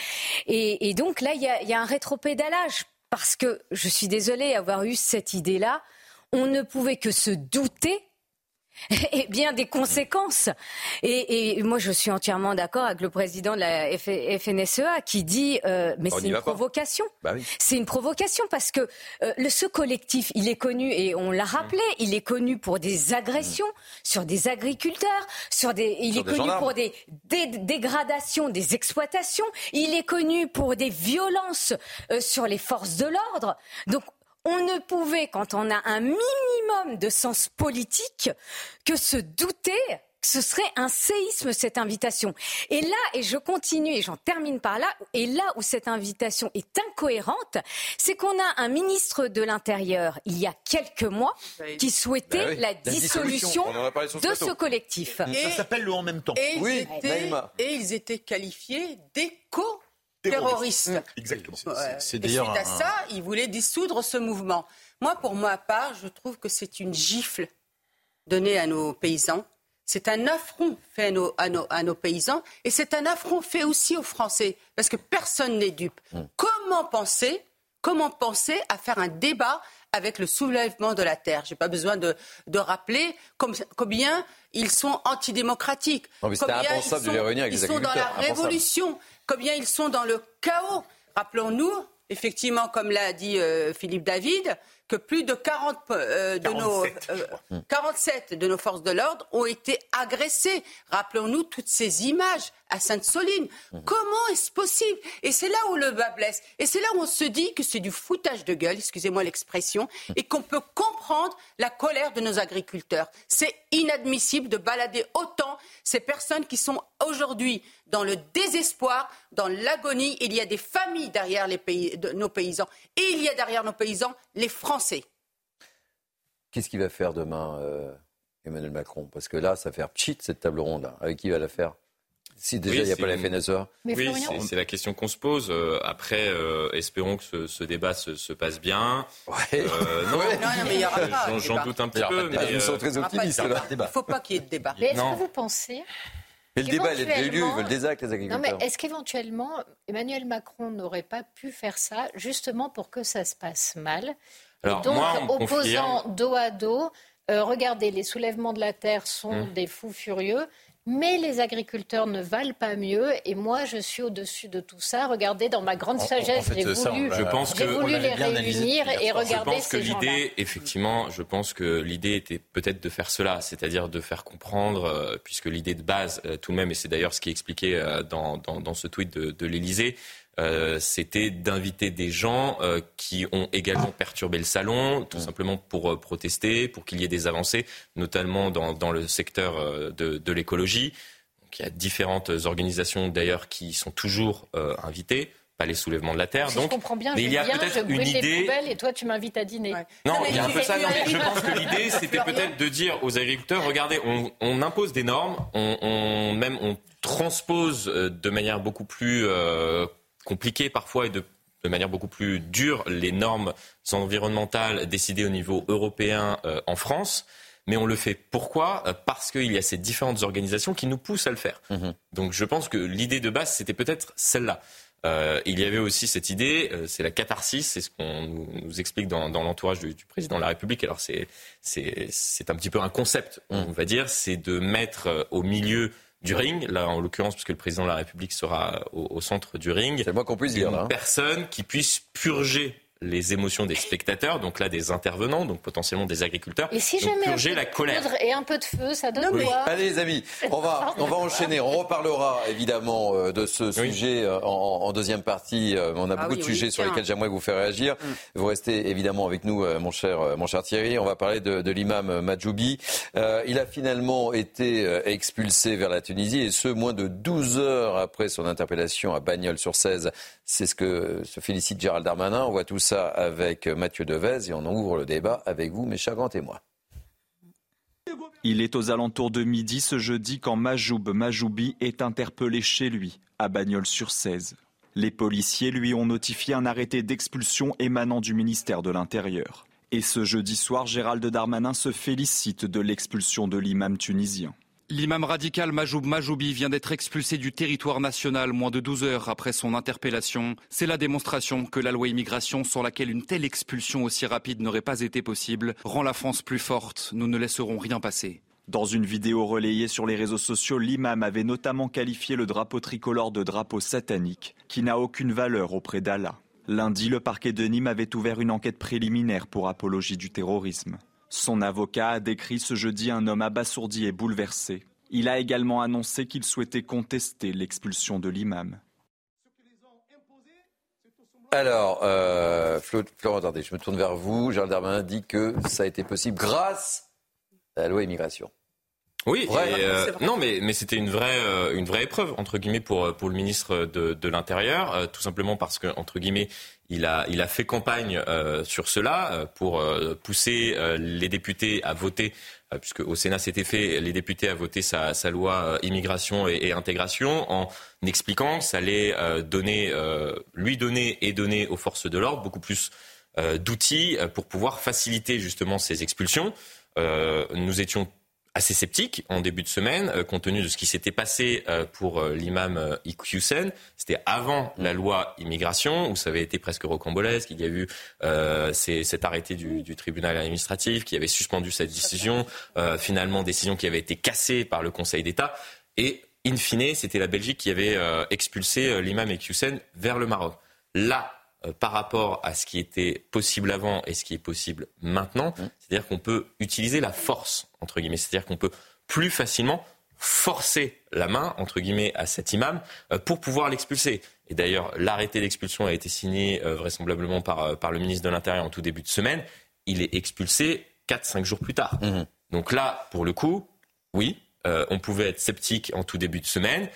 Et, donc là, il y a, y a un rétropédalage. Parce que, je suis désolée d'avoir eu cette idée-là, on ne pouvait que se douter et bien des conséquences. Et, moi, je suis entièrement d'accord avec le président de la FNSEA qui dit euh, mais c'est une provocation. Bah c'est une provocation parce que euh, le, ce collectif, il est connu et on l'a rappelé, mmh. il est connu pour des agressions mmh. sur des agriculteurs, sur des, il est connu pour des, dégradations, des exploitations. Il est connu pour des violences euh, sur les forces de l'ordre. Donc on ne pouvait, quand on a un minimum de sens politique, que se douter que ce serait un séisme cette invitation. Et là, et je continue et j'en termine par là, et là où cette invitation est incohérente, c'est qu'on a un ministre de l'Intérieur, il y a quelques mois, qui souhaitait bah la, dissolution, de ce collectif. Et, ça s'appelle le en même temps. Et, oui, et ils étaient qualifiés d'éco terroristes. Mmh. Exactement. C'est d'ailleurs. Suite à ça, ils voulaient dissoudre ce mouvement. Moi, pour ma part, je trouve que c'est une gifle donnée à nos paysans. C'est un affront fait à nos, à nos, paysans et c'est un affront fait aussi aux Français parce que personne n'est dupe. Mmh. Comment penser Comment penser à faire un débat avec le soulèvement de la terre. Je n'ai pas besoin de, de rappeler combien ils sont antidémocratiques. Non, mais combien ils sont, de ils sont dans la révolution combien ils sont dans le chaos. Rappelons-nous, effectivement, comme l'a dit euh, Philippe David, que plus de 40 euh, de 47. nos 47 euh, de nos forces de l'ordre ont été agressées. Rappelons-nous toutes ces images à Sainte-Soline. Mmh. Comment est-ce possible? Et c'est là où le bas blesse. Et c'est là où on se dit que c'est du foutage de gueule, excusez-moi l'expression, mmh. et qu'on peut comprendre la colère de nos agriculteurs. C'est inadmissible de balader autant ces personnes qui sont aujourd'hui dans le désespoir, dans l'agonie. Il y a des familles derrière les pays, de nos paysans. Et il y a derrière nos paysans les Français. Qu'est-ce qu'il va faire demain, euh, Emmanuel Macron? Parce que là, ça fait pchit cette table ronde. Avec qui il va la faire? Si déjà il n'y a pas la FNSEA Oui, c'est la question qu'on se pose. Euh, après, euh, espérons que ce, débat se, passe bien. Ouais. non, mais il y aura pas. J'en doute un petit peu. Mais, ils sont très optimistes. Il ne faut pas qu'il y ait de débat. Mais est-ce que vous pensez mais le débat, il est lieu, ils veulent des actes, les agriculteurs. Non, mais est-ce qu'éventuellement, Emmanuel Macron n'aurait pas pu faire ça justement pour que ça se passe mal Alors, donc, moi, opposant dos à dos, euh, regardez, les soulèvements de la terre sont hum. des fous furieux. Mais les agriculteurs ne valent pas mieux. Et moi, je suis au-dessus de tout ça. Regardez, dans ma grande sagesse, j'ai voulu, je pense que voulu les réunir et regarder je pense que l'idée, effectivement, je pense que l'idée était peut-être de faire cela, c'est-à-dire de faire comprendre, euh, puisque l'idée de base, euh, tout de même, et c'est d'ailleurs ce qui est expliqué euh, dans, dans, dans, ce tweet de, de l'Élysée, euh, c'était d'inviter des gens euh, qui ont également perturbé le salon, tout simplement pour euh, protester, pour qu'il y ait des avancées, notamment dans, dans le secteur de, de l'écologie. Il y a différentes organisations d'ailleurs qui sont toujours invitées pas les soulèvements de la terre. donc, je comprends bien, mais il y a peut-être une idée. et toi, tu m'invites à dîner. Non, il y a un peu ça. je pense que l'idée, c'était peut-être de dire aux agriculteurs regardez, on, on impose des normes, on, on, même on transpose de manière beaucoup plus euh, compliqué parfois et de, manière beaucoup plus dure les normes environnementales décidées au niveau européen euh, en France. Mais on le fait pourquoi? Euh, Parce qu'il y a ces différentes organisations qui nous poussent à le faire. Mhm. Donc je pense que l'idée de base, c'était peut-être celle-là. Euh, il y avait aussi cette idée, c'est la catharsis, c'est ce qu'on nous, explique dans, l'entourage du, président de la République. Alors c'est un petit peu un concept, on mhm. va dire, c'est de mettre au milieu du ring, là en l'occurrence puisque le président de la République sera au, centre du ring. C'est moi qu'on puisse dire. Une hein. personne qui puisse purger les émotions des spectateurs, donc là des intervenants, donc potentiellement des agriculteurs, et si donc purger la colère. Et un peu de feu, ça donne quoi? Allez les amis, on va, on va enchaîner. On reparlera évidemment euh, de ce sujet euh, en, deuxième partie. Euh, on a ah beaucoup de sujets sur lesquels j'aimerais vous faire réagir. Mm. Vous restez évidemment avec nous, mon cher, mon cher Thierry. On va parler de, de l'imam Majoubi. il a finalement été expulsé vers la Tunisie et ce, moins de 12 heures après son interpellation à Bagnols-sur-Cèze. C'est ce que se félicite Gérald Darmanin. On voit tout ça avec Mathieu Devez et on ouvre le débat avec vous, mes chers grands témoins. Il est aux alentours de midi ce jeudi quand Majoub Majoubi est interpellé chez lui, à Bagnols-sur-Cèze. Les policiers lui ont notifié un arrêté d'expulsion émanant du ministère de l'Intérieur. Et ce jeudi soir, Gérald Darmanin se félicite de l'expulsion de l'imam tunisien. L'imam radical Majoub Majoubi vient d'être expulsé du territoire national moins de 12 heures après son interpellation. C'est la démonstration que la loi immigration, sans laquelle une telle expulsion aussi rapide n'aurait pas été possible, rend la France plus forte. Nous ne laisserons rien passer. Dans une vidéo relayée sur les réseaux sociaux, l'imam avait notamment qualifié le drapeau tricolore de drapeau satanique, qui n'a aucune valeur auprès d'Allah. Lundi, le parquet de Nîmes avait ouvert une enquête préliminaire pour apologie du terrorisme. Son avocat a décrit ce jeudi un homme abasourdi et bouleversé. Il a également annoncé qu'il souhaitait contester l'expulsion de l'imam. Alors, euh, Florent, attendez, je me tourne vers vous. Gérald Darmanin dit que ça a été possible grâce à la loi immigration. Oui, euh, non, mais, mais c'était une vraie, euh, une vraie épreuve, entre guillemets, pour, pour le ministre de, de l'Intérieur, euh, tout simplement parce que, entre guillemets, il a, il a fait campagne sur cela pour pousser les députés à voter, puisque au Sénat c'était fait, les députés à voter sa, sa loi immigration et, et, intégration, en expliquant que ça allait donner, lui donner et donner aux forces de l'ordre beaucoup plus d'outils pour pouvoir faciliter justement ces expulsions. nous étions assez sceptique en début de semaine, euh, compte tenu de ce qui s'était passé euh, pour euh, l'imam Iqiyoussen. C'était avant la loi immigration, où ça avait été presque rocambolesque. Il y a eu cet arrêté du, du, tribunal administratif qui avait suspendu cette décision, finalement décision qui avait été cassée par le Conseil d'État. Et in fine, c'était la Belgique qui avait expulsé l'imam Iqiyoussen vers le Maroc. Là, par rapport à ce qui était possible avant et ce qui est possible maintenant. Mmh. C'est-à-dire qu'on peut utiliser la force, entre guillemets. C'est-à-dire qu'on peut plus facilement forcer la main, entre guillemets, à cet imam euh, pour pouvoir l'expulser. Et d'ailleurs, l'arrêté d'expulsion a été signé euh, vraisemblablement par, par le ministre de l'Intérieur en tout début de semaine. Il est expulsé 4-5 jours plus tard. Mmh. Donc là, pour le coup, oui, on pouvait être sceptique en tout début de semaine.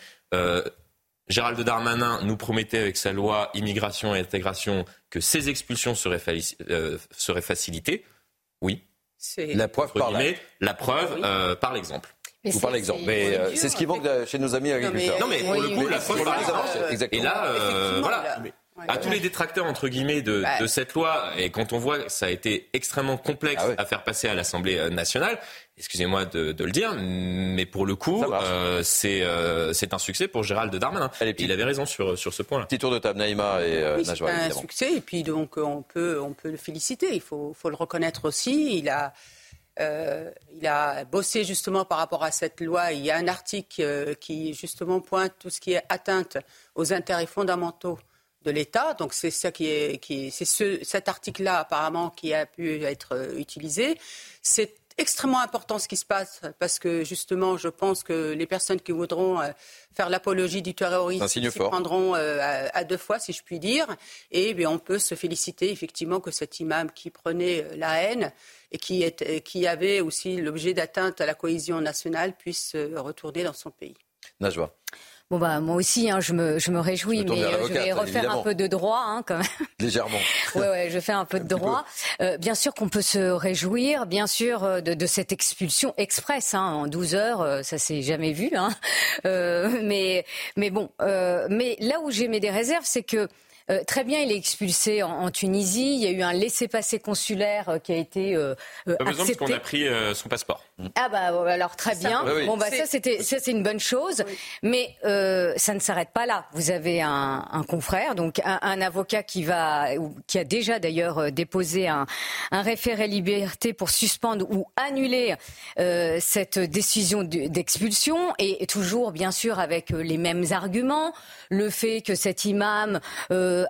Gérald Darmanin nous promettait avec sa loi immigration et intégration que ces expulsions seraient, euh, facilitées. Oui. La preuve par La preuve euh, par l'exemple. Ou par l'exemple. Mais euh, c'est ce qui manque chez nos amis agriculteurs. Non mais, pour le coup, la preuve par l'exemple. Et là, voilà à tous les détracteurs entre guillemets de, de, cette loi et quand on voit que ça a été extrêement complexe ah à faire passer à l'Assemblée euh, nationale, excusez-moi de, de, le dire, mais pour le coup, euh, c'est euh, c'est un succès pour Gérald Darmanin. Il avait raison sur sur ce point-là. Petit tour de table, Naïma et euh, oui, C'est un succès et puis donc on peut on peut le féliciter. Il faut faut le reconnaître aussi. Il a il a bossé justement par rapport à cette loi. Il y a un article qui justement pointe tout ce qui est atteinte aux intérêts fondamentaux de l'État. Donc c'est ça qui est, qui c'est ce, cet article-là apparemment qui a pu être euh, utilisé. C'est extrêmement important ce qui se passe parce que justement, je pense que les personnes qui voudront euh, faire l'apologie du terrorisme s'y prendront euh, à, deux fois, si je puis dire. Et bien, on peut se féliciter effectivement que cet imam qui prenait la haine et qui, est, qui avait aussi l'objet d'atteinte à la cohésion nationale puisse retourner dans son pays. Najwa. Bon bah moi aussi, hein, je, me, je me réjouis, mais euh, je vais refaire un peu de droit hein, quand même. Légèrement. ouais, ouais, je fais un peu de droit. Euh, bien sûr qu'on peut se réjouir, bien sûr, euh, de, de cette expulsion express hein, en 12 heures, ça s'est jamais vu. Hein. mais mais bon, mais là où j'ai mis des réserves, c'est que euh, très bien, il est expulsé en, Tunisie. Il y a eu un laissez-passer consulaire euh, qui a été euh, Pas besoin parce qu'on a pris son passeport. Ah bah alors très bien. Bon bah ça c'était ça c'est une bonne chose, mais ça ne s'arrête pas là. Vous avez un, confrère, donc un, avocat qui va, qui a déjà d'ailleurs déposé un, un référé liberté pour suspendre ou annuler cette décision d'expulsion et, toujours bien sûr avec les mêmes arguments, le fait que cet imam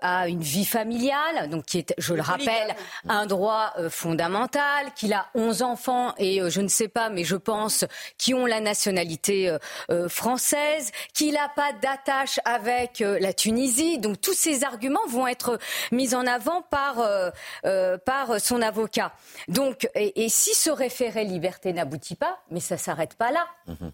a une vie familiale, donc qui est, je le rappelle, un droit euh, fondamental, qu'il a 11 enfants et euh, je ne sais pas, mais je pense, qui ont la nationalité euh, française, qu'il n'a pas d'attache avec la Tunisie. Donc tous ces arguments vont être mis en avant par, par son avocat. Donc, et, si ce référé liberté n'aboutit pas, mais ça s'arrête pas là. Mhm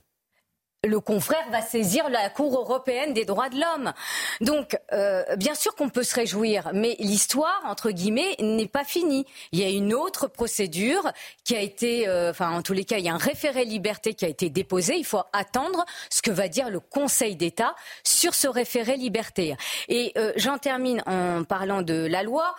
le confrère va saisir la Cour européenne des droits de l'homme. Donc, euh, bien sûr qu'on peut se réjouir, mais l'histoire, entre guillemets, n'est pas finie. Il y a une autre procédure qui a été, euh, enfin, en tous les cas, il y a un référé liberté qui a été déposé. Il faut attendre ce que va dire le Conseil d'État sur ce référé liberté. Et euh, j'en termine en parlant de la loi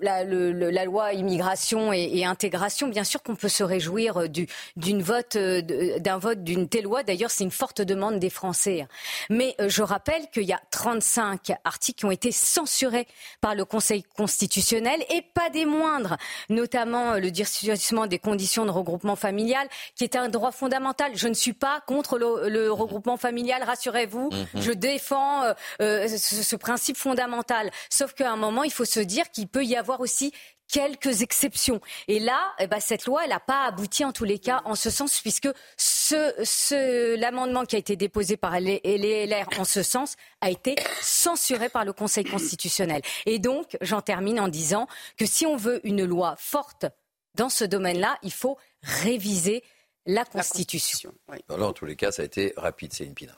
la, la, loi immigration et, intégration, bien sûr qu'on peut se réjouir euh, d'une vote, euh, d'un vote d'une telle loi. D'ailleurs, c'est une forte demande des Français. Mais euh, je rappelle qu'il y a 35 articles qui ont été censurés par le Conseil constitutionnel et pas des moindres, notamment le durcissement des conditions de regroupement familial, qui est un droit fondamental. Je ne suis pas contre le, regroupement familial, rassurez-vous. Mhm. Je défends ce, ce principe fondamental. Sauf qu'à un moment, il faut se dire qu'il peut y avoir aussi quelques exceptions. Et là, eh ben, cette loi, elle n'a pas abouti en tous les cas en ce sens, puisque ce, l'amendement qui a été déposé par les, LR en ce sens a été censuré par le Conseil constitutionnel. Et donc, j'en termine en disant que si on veut une loi forte dans ce domaine-là, il faut réviser la Constitution. Là, en tous les cas, ça a été rapide, c'est une pina.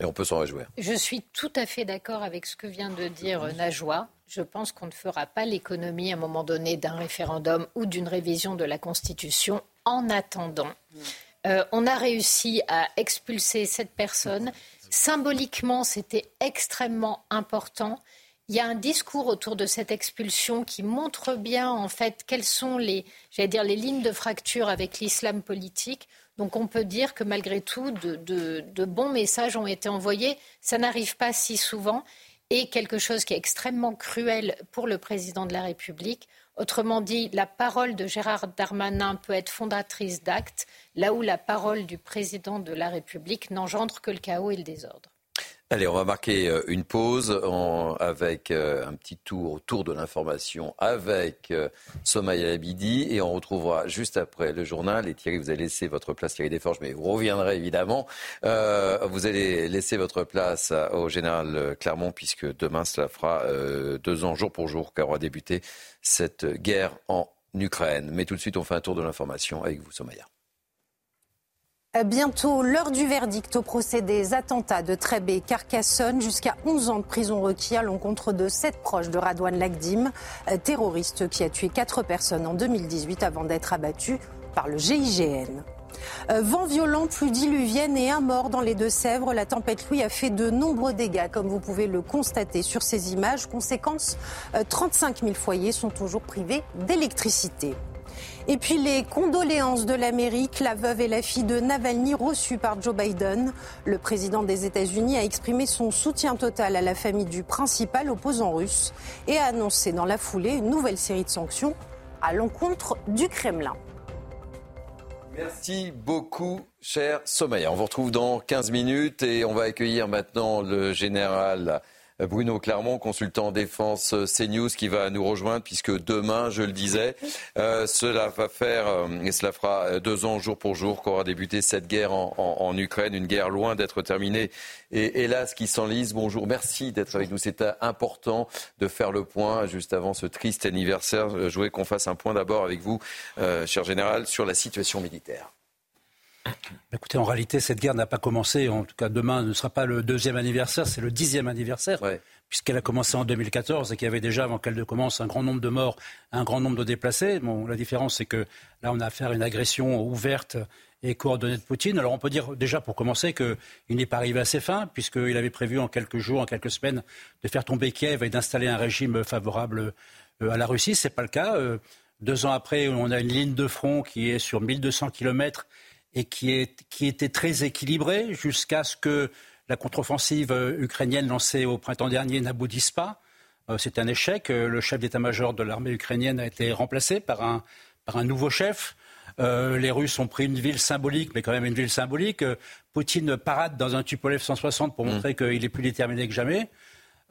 Et on peut s'en réjouir. Je suis tout à fait d'accord avec ce que vient de dire Najwa je pense qu'on ne fera pas l'économie à un moment donné d'un référendum ou d'une révision de la Constitution en attendant. Euh, on a réussi à expulser cette personne. Symboliquement, c'était extrêmement important. Il y a un discours autour de cette expulsion qui montre bien en fait quelles sont les, dire, les lignes de fracture avec l'islam politique. Donc on peut dire que malgré tout, de bons messages ont été envoyés. Ça n'arrive pas si souvent et quelque chose qui est extrêmement cruel pour le président de la République. Autrement dit, la parole de Gérard Darmanin peut être fondatrice d'actes, là où la parole du président de la République n'engendre que le chaos et le désordre. Allez, on va marquer euh, une pause avec euh, un petit tour autour de l'information avec euh, Somaya Abidi et on retrouvera juste après le journal. Et Thierry, vous allez laisser votre place, Thierry Desforges, mais vous reviendrez évidemment. vous allez laisser votre place au général Clermont puisque demain, cela fera deux ans jour pour jour qu'aura débuté cette guerre en Ukraine. Mais tout de suite, on fait un tour de l'information avec vous, Somaya. Bientôt l'heure du verdict au procès des attentats de et Carcassonne. Jusqu'à 11 ans de prison requis à l'encontre de sept proches de Radouane Lagdim, euh, terroriste qui a tué quatre personnes en 2018 avant d'être abattu par le GIGN. Euh, vent violent, pluie diluvienne et un mort dans les Deux-Sèvres. La tempête Louis a fait de nombreux dégâts, comme vous pouvez le constater sur ces images. Conséquence, 35 euh, 000 foyers sont toujours privés d'électricité. Et puis les condoléances de l'Amérique, la veuve et la fille de Navalny reçues par Joe Biden. Le président des États-Unis a exprimé son soutien total à la famille du principal opposant russe et a annoncé dans la foulée une nouvelle série de sanctions à l'encontre du Kremlin. Merci beaucoup, cher Sommeil. On vous retrouve dans 15 minutes et on va accueillir maintenant le général Bruno Clermont, consultant défense CNews, qui va nous rejoindre puisque demain, je le disais, euh, cela va faire euh, et cela fera euh, deux ans jour pour jour qu'aura débuté cette guerre en, Ukraine, une guerre loin d'être terminée et hélas qui s'enlise. Bonjour, merci d'être avec nous. C'est important de faire le point juste avant ce triste anniversaire. Je voulais qu'on fasse un point d'abord avec vous, cher général, sur la situation militaire. Écoutez, en réalité, cette guerre n'a pas commencé. En tout cas, demain ne sera pas le deuxième anniversaire, c'est le dixième anniversaire, puisqu'elle a commencé en 2014 et qu'il y avait déjà, avant qu'elle ne commence, un grand nombre de morts, un grand nombre de déplacés. Bon, la différence, c'est que là, on a affaire à une agression ouverte et coordonnée de Poutine. Alors, on peut dire déjà, pour commencer, qu'il n'est pas arrivé à ses fins, puisqu'il avait prévu en quelques jours, en quelques semaines, de faire tomber Kiev et d'installer un régime favorable euh, à la Russie. Ce n'est pas le cas. Euh, deux ans après, on a une ligne de front qui est sur 1200 kilomètres et qui, est, qui était très équilibré jusqu'à ce que la contre-offensive euh, ukrainienne lancée au printemps dernier n'aboutisse pas. Euh, c'est un échec. Euh, le chef d'état-major de l'armée ukrainienne a été remplacé par un, par un nouveau chef. les Russes ont pris une ville symbolique, mais quand même une ville symbolique. Poutine parade dans un Tupolev 160 pour mm. montrer qu'il est plus déterminé que jamais.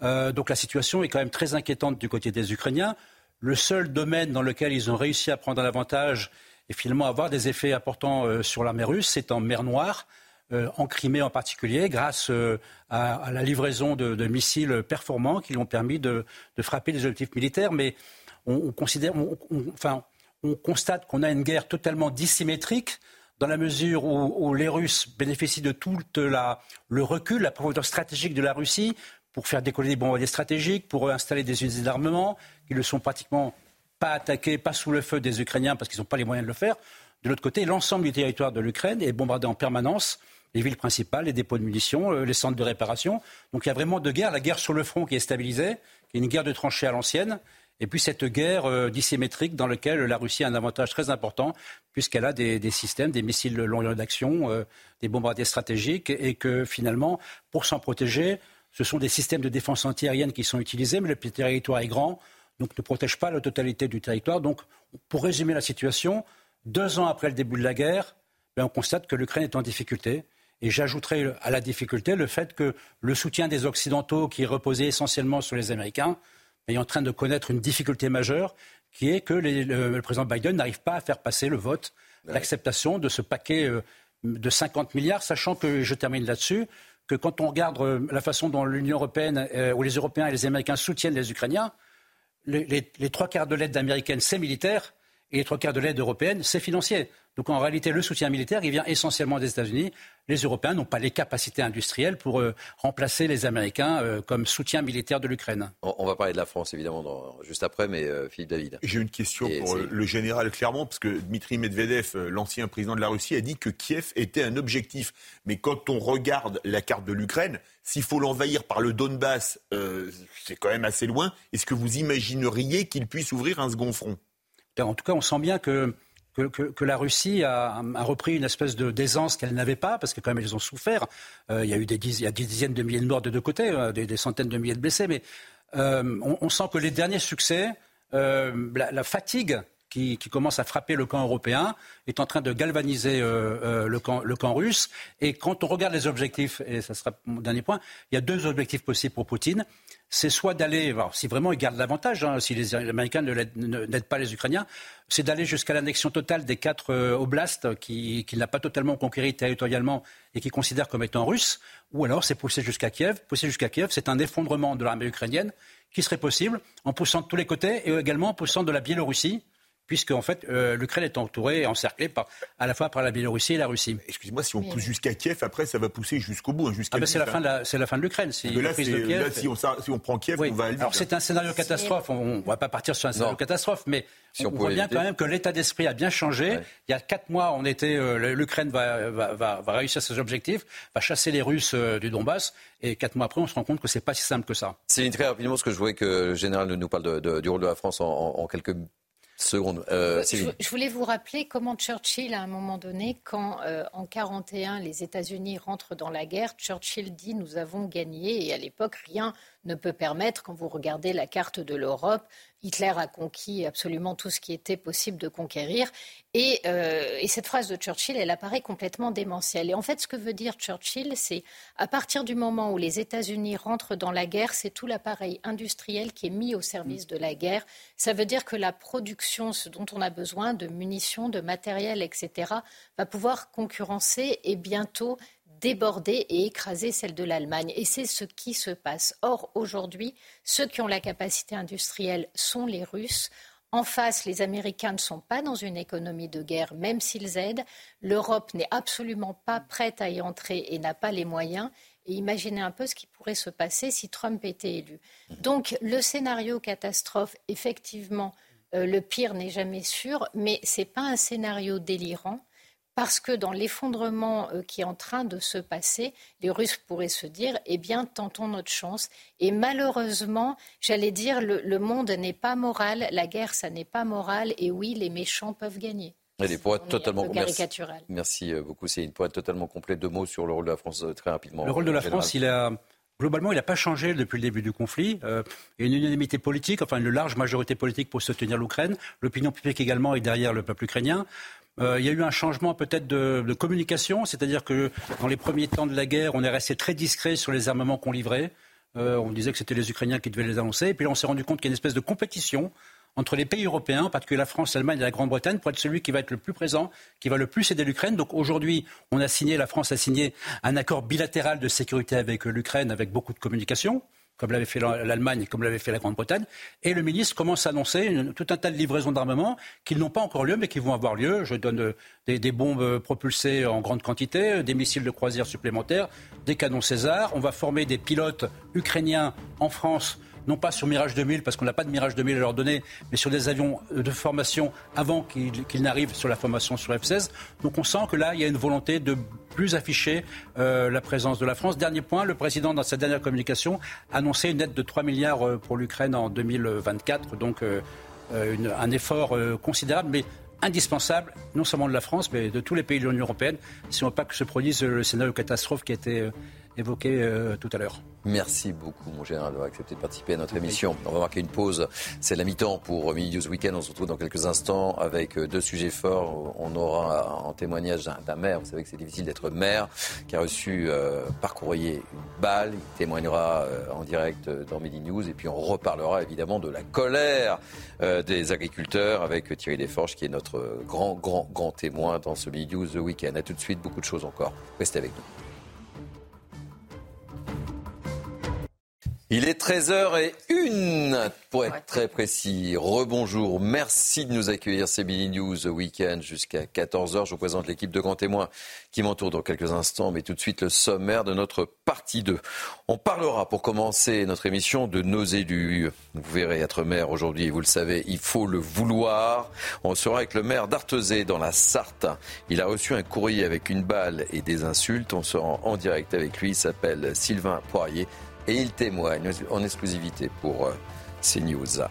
donc la situation est quand même très inquiétante du côté des Ukrainiens. Le seul domaine dans lequel ils ont réussi à prendre un avantage, et finalement avoir des effets importants euh, sur l'armée russe, c'est en mer Noire. Euh, en Crimée en particulier, grâce euh, à, la livraison de, missiles performants qui lui ont permis de, frapper des objectifs militaires. Mais on, considère, enfin, on constate qu'on a une guerre totalement dissymétrique dans la mesure où, les Russes bénéficient de tout le recul, la profondeur stratégique de la Russie pour faire décoller des bombardiers stratégiques, pour installer des usines d'armement qui le sont pratiquement pas attaquer, pas sous le feu des Ukrainiens parce qu'ils n'ont pas les moyens de le faire. De l'autre côté, l'ensemble du territoire de l'Ukraine est bombardé en permanence, les villes principales, les dépôts de munitions, euh, les centres de réparation. Donc il y a vraiment deux guerres, la guerre sur le front qui est stabilisée, qui est une guerre de tranchées à l'ancienne, et puis cette guerre euh, dissymétrique dans laquelle la Russie a un avantage très important, puisqu'elle a des, systèmes, des missiles longue d'action, euh, des bombardiers stratégiques, et que finalement, pour s'en protéger, ce sont des systèmes de défense antiaérienne qui sont utilisés, mais le territoire est grand donc ne protège pas la totalité du territoire. Donc, pour résumer la situation, deux ans après le début de la guerre, ben, on constate que l'Ukraine est en difficulté. Et j'ajouterai à la difficulté le fait que le soutien des Occidentaux, qui reposé essentiellement sur les Américains, est en train de connaître une difficulté majeure, qui est que le, président Biden n'arrive pas à faire passer le vote, l'acceptation de ce paquet euh, de 50 milliards, sachant que, je termine là-dessus, que quand on regarde euh, la façon dont l'Union européenne, euh, ou les Européens et les Américains soutiennent les Ukrainiens, les, trois quarts de l'aide américaine, c'est militaire, et les trois quarts de l'aide européenne, c'est financier. Donc en réalité, le soutien militaire, il vient essentiellement des États-Unis. Les Européens n'ont pas les capacités industrielles pour euh, remplacer les Américains euh, comme soutien militaire de l'Ukraine. On, va parler de la France, évidemment, juste après, mais euh, Philippe David. J'ai une question pour le général Clermont, parce que Dmitri Medvedev, l'ancien président de la Russie, a dit que Kiev était un objectif. Mais quand on regarde la carte de l'Ukraine, s'il faut l'envahir par le Donbass, c'est quand même assez loin. Est-ce que vous imagineriez qu'il puisse ouvrir un second front? En tout cas, on sent bien que la Russie a, repris une espèce de d'aisance qu'elle n'avait pas, parce que quand même ils ont souffert. Euh, il y a eu des dizaines de milliers de morts de deux côtés, euh, des, centaines de milliers de blessés, mais euh, on, sent que les derniers succès, la, fatigue qui, commence à frapper le camp européen est en train de galvaniser le, camp, le, camp, russe. Et quand on regarde les objectifs, et ça sera mon dernier point, il y a deux objectifs possibles pour Poutine c'est soit d'aller, si vraiment ils gardent l'avantage, hein, si les Américains n'aident pas les Ukrainiens, c'est d'aller jusqu'à l'annexion totale des quatre euh, oblasts qu'il qui n'a pas totalement conquéris territorialement et qu'il considère comme étant russes, ou alors c'est pousser jusqu'à Kiev. Pousser jusqu'à Kiev, c'est un effondrement de l'armée ukrainienne qui serait possible en poussant de tous les côtés et également en poussant de la Biélorussie puisque en fait euh, l'Ukraine est entourée et encerclée par, à la fois par la Biélorussie et la Russie. Excusez-moi, si on pousse jusqu'à Kiev, après ça va pousser jusqu'au bout. Hein, ah ben c'est la, fin de la, c'est la fin de l'Ukraine. là, si, on, prend Kiev, on va aller. Alors c'est un scénario catastrophe. On ne va pas partir sur un scénario catastrophe, mais on, voit bien quand même que l'état d'esprit a bien changé. Il y a quatre mois, on était, euh, l'Ukraine va, va, va, va, réussir ses objectifs, va chasser les Russes euh, du Donbass, et quatre mois après, on se rend compte que c'est pas si simple que ça. C'est très rapidement parce que je voulais que le général nous parle de, du rôle de la France en, en quelques seconde. Euh, je, voulais vous rappeler comment Churchill, à un moment donné, quand euh, en 41 les États-Unis rentrent dans la guerre, Churchill dit nous avons gagné et à l'époque rien ne peut permettre, quand vous regardez la carte de l'Europe, Hitler a conquis absolument tout ce qui était possible de conquérir. Et, euh, et, cette phrase de Churchill, elle apparaît complètement démentielle. Et en fait, ce que veut dire Churchill, c'est à partir du moment où les États-Unis rentrent dans la guerre, c'est tout l'appareil industriel qui est mis au service de la guerre. Ça veut dire que la production, ce dont on a besoin, de munitions, de matériel, etc., va pouvoir concurrencer et bientôt déborder et écraser celle de l'Allemagne. Et c'est ce qui se passe. Or, aujourd'hui, ceux qui ont la capacité industrielle sont les Russes. En face, les Américains ne sont pas dans une économie de guerre, même s'ils aident. L'Europe n'est absolument pas prête à y entrer et n'a pas les moyens. Et imaginez un peu ce qui pourrait se passer si Trump était élu. Donc, le scénario catastrophe, effectivement, euh, le pire n'est jamais sûr, mais ce n'est pas un scénario délirant parce que dans l'effondrement euh, qui est en train de se passer, les Russes pourraient se dire, eh bien, tentons notre chance. Et malheureusement, j'allais dire, le, monde n'est pas moral, la guerre, ça n'est pas moral, et oui, les méchants peuvent gagner. Pour être totalement merci, merci euh, beaucoup. C'est une pointe totalement complète. Deux mots sur le rôle de la France euh, très rapidement. Le rôle de la France, il a globalement, il n'a pas changé depuis le début du conflit. il y a une unanimité politique, enfin une large majorité politique pour soutenir l'Ukraine. L'opinion publique également est derrière le peuple ukrainien. Euh, il y a eu un changement peut-être de, communication, c'est-à-dire que dans les premiers temps de la guerre, on est resté très discret sur les armements qu'on livrait. Euh, on disait que c'était les Ukrainiens qui devaient les annoncer. Et puis là, on s'est rendu compte qu'il y a une espèce de compétition entre les pays européens, en particulier la France, l'Allemagne et la Grande-Bretagne, pour être celui qui va être le plus présent, qui va le plus aider l'Ukraine. Donc aujourd'hui, on a signé, la France a signé un accord bilatéral de sécurité avec l'Ukraine, avec beaucoup de communication comme l'avait fait l'Allemagne, comme l'avait fait la Grande-Bretagne. Et le ministre commence à annoncer tout un tas de livraisons d'armement qui n'ont pas encore lieu, mais qui vont avoir lieu. Je donne euh, des, bombes euh, propulsées en grande quantité, des missiles de croisière supplémentaires, des canons César. On va former des pilotes ukrainiens en France non pas sur Mirage 2000, parce qu'on n'a pas de Mirage 2000 à leur donner, mais sur des avions de formation avant qu'ils n'arrivent sur la formation sur F-16. Donc on sent que là, il y a une volonté de plus afficher euh, la présence de la France. Dernier point, le président, dans sa dernière communication, a annoncé une aide de 3 milliards euh, pour l'Ukraine en 2024. Donc euh, un effort considérable, mais indispensable, non seulement de la France, mais de tous les pays de l'Union européenne, si on ne veut pas que se produise le scénario catastrophe qui a été évoqué euh, tout à l'heure. Merci beaucoup, mon général, d'avoir accepté de participer à notre émission. On va marquer une pause. C'est la mi-temps pour Mini News Weekend. On se retrouve dans quelques instants avec euh, deux sujets forts. On aura en témoignage d'un maire. Vous savez que c'est difficile d'être maire, qui a reçu euh, par courrier une balle. Il témoignera en direct dans Midi News. Et puis on reparlera évidemment de la colère des agriculteurs avec Thierry Desforges, qui est notre grand, grand, grand témoin dans ce Midi News Weekend. A tout de suite, beaucoup de choses encore. Restez avec nous. Il est 13h01 pour être très précis. Rebonjour, merci de nous accueillir. C'est Billy News Weekend jusqu'à 14h. Je vous présente l'équipe de grands témoins qui m'entoure dans quelques instants, mais tout de suite le sommaire de notre partie 2. On parlera pour commencer notre émission de nos élus. Vous verrez être maire aujourd'hui, vous le savez, il faut le vouloir. On sera avec le maire d'Artezé dans la Sarthe. Il a reçu un courrier avec une balle et des insultes. On sera en direct avec lui. Il s'appelle Sylvain Poirier et il témoigne en exclusivité pour euh, CNews.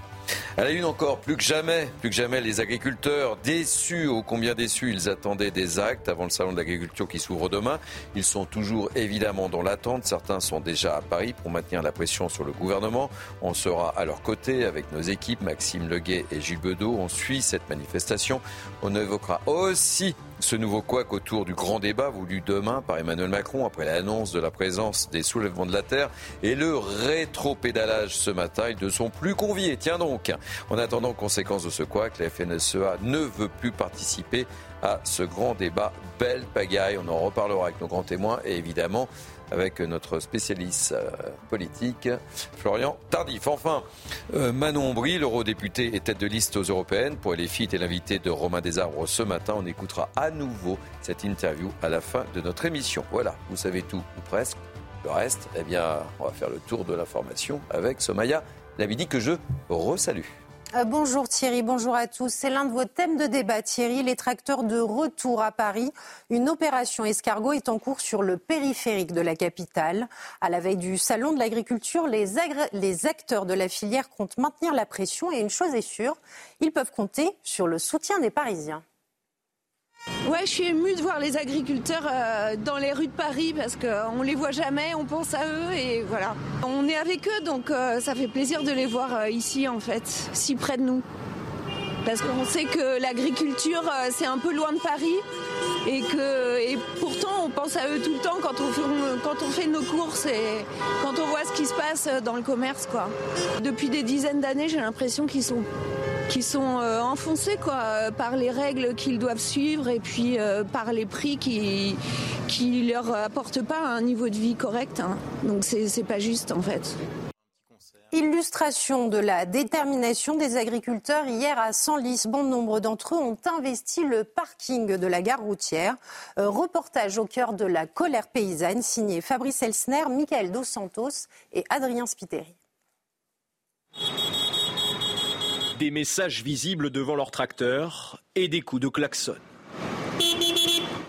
À la une encore, plus que jamais, plus que jamais, les agriculteurs déçus, ô combien déçus, ils attendaient des actes avant le salon de l'agriculture qui s'ouvre demain. Ils sont toujours évidemment dans l'attente. Certains sont déjà à Paris pour maintenir la pression sur le gouvernement. On sera à leur côté avec nos équipes, Maxime Leguet et Gilles Bedeau. On suit cette manifestation. On évoquera aussi ce nouveau couac autour du grand débat voulu demain par Emmanuel Macron après l'annonce de la présence des soulèvements de la Terre et le rétro-pédalage ce matin. Ils ne sont plus conviés. Tiens donc, en attendant conséquence de ce couac, la FNSEA ne veut plus participer à ce grand débat. Belle pagaille, on en reparlera avec nos grands témoins et évidemment avec notre spécialiste euh, politique, Florian Tardif. Enfin, euh, Manon Bry, l'eurodéputé et tête de liste aux européennes pour filles, est l'invité de Romain Desarbres ce matin. On écoutera à nouveau cette interview à la fin de notre émission. Voilà, vous savez tout, ou presque. Le reste, eh bien, on va faire le tour de l'information avec Somaya Labidi que je resalue. Euh, bonjour Thierry, bonjour à tous. C'est l'un de vos thèmes de débat, Thierry. Les tracteurs de retour à Paris. Une opération escargot est en cours sur le périphérique de la capitale. À la veille du salon de l'agriculture, les, les acteurs de la filière comptent maintenir la pression et une chose est sûre, ils peuvent compter sur le soutien des Parisiens. Ouais, je suis émue de voir les agriculteurs euh, dans les rues de Paris parce qu'on les voit jamais, on pense à eux et voilà. On est avec eux donc euh, ça fait plaisir de les voir euh, ici en fait, si près de nous. Parce qu'on sait que l'agriculture c'est un peu loin de Paris et que et pourtant on pense à eux tout le temps quand on fait, quand on fait nos courses et quand on voit ce qui se passe dans le commerce quoi. Depuis des dizaines d'années, j'ai l'impression qu'ils sont sont euh, enfoncés quoi, euh, par les règles qu'ils doivent suivre et puis euh, par les prix qui qui leur apportent pas un niveau de vie correct. Hein. Donc c'est pas juste en fait. Illustration de la détermination des agriculteurs hier à Senlis. Bon nombre d'entre eux ont investi le parking de la gare routière. reportage au cœur de la colère paysanne signé Fabrice Elsner, Michael Dos Santos et Adrien Spiteri. Des messages visibles devant leur tracteur et des coups de klaxon.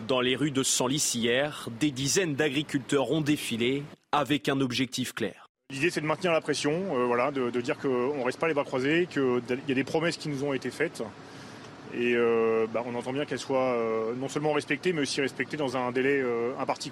Dans les rues de Senlis hier, des dizaines d'agriculteurs ont défilé avec un objectif clair. L'idée, c'est de maintenir la pression, euh, voilà, de, dire qu'on ne reste pas les bras croisés, qu'il y a des promesses qui nous ont été faites. Et euh, bah, on entend bien qu'elles soient euh, non seulement respectées, mais aussi respectées dans un délai imparti.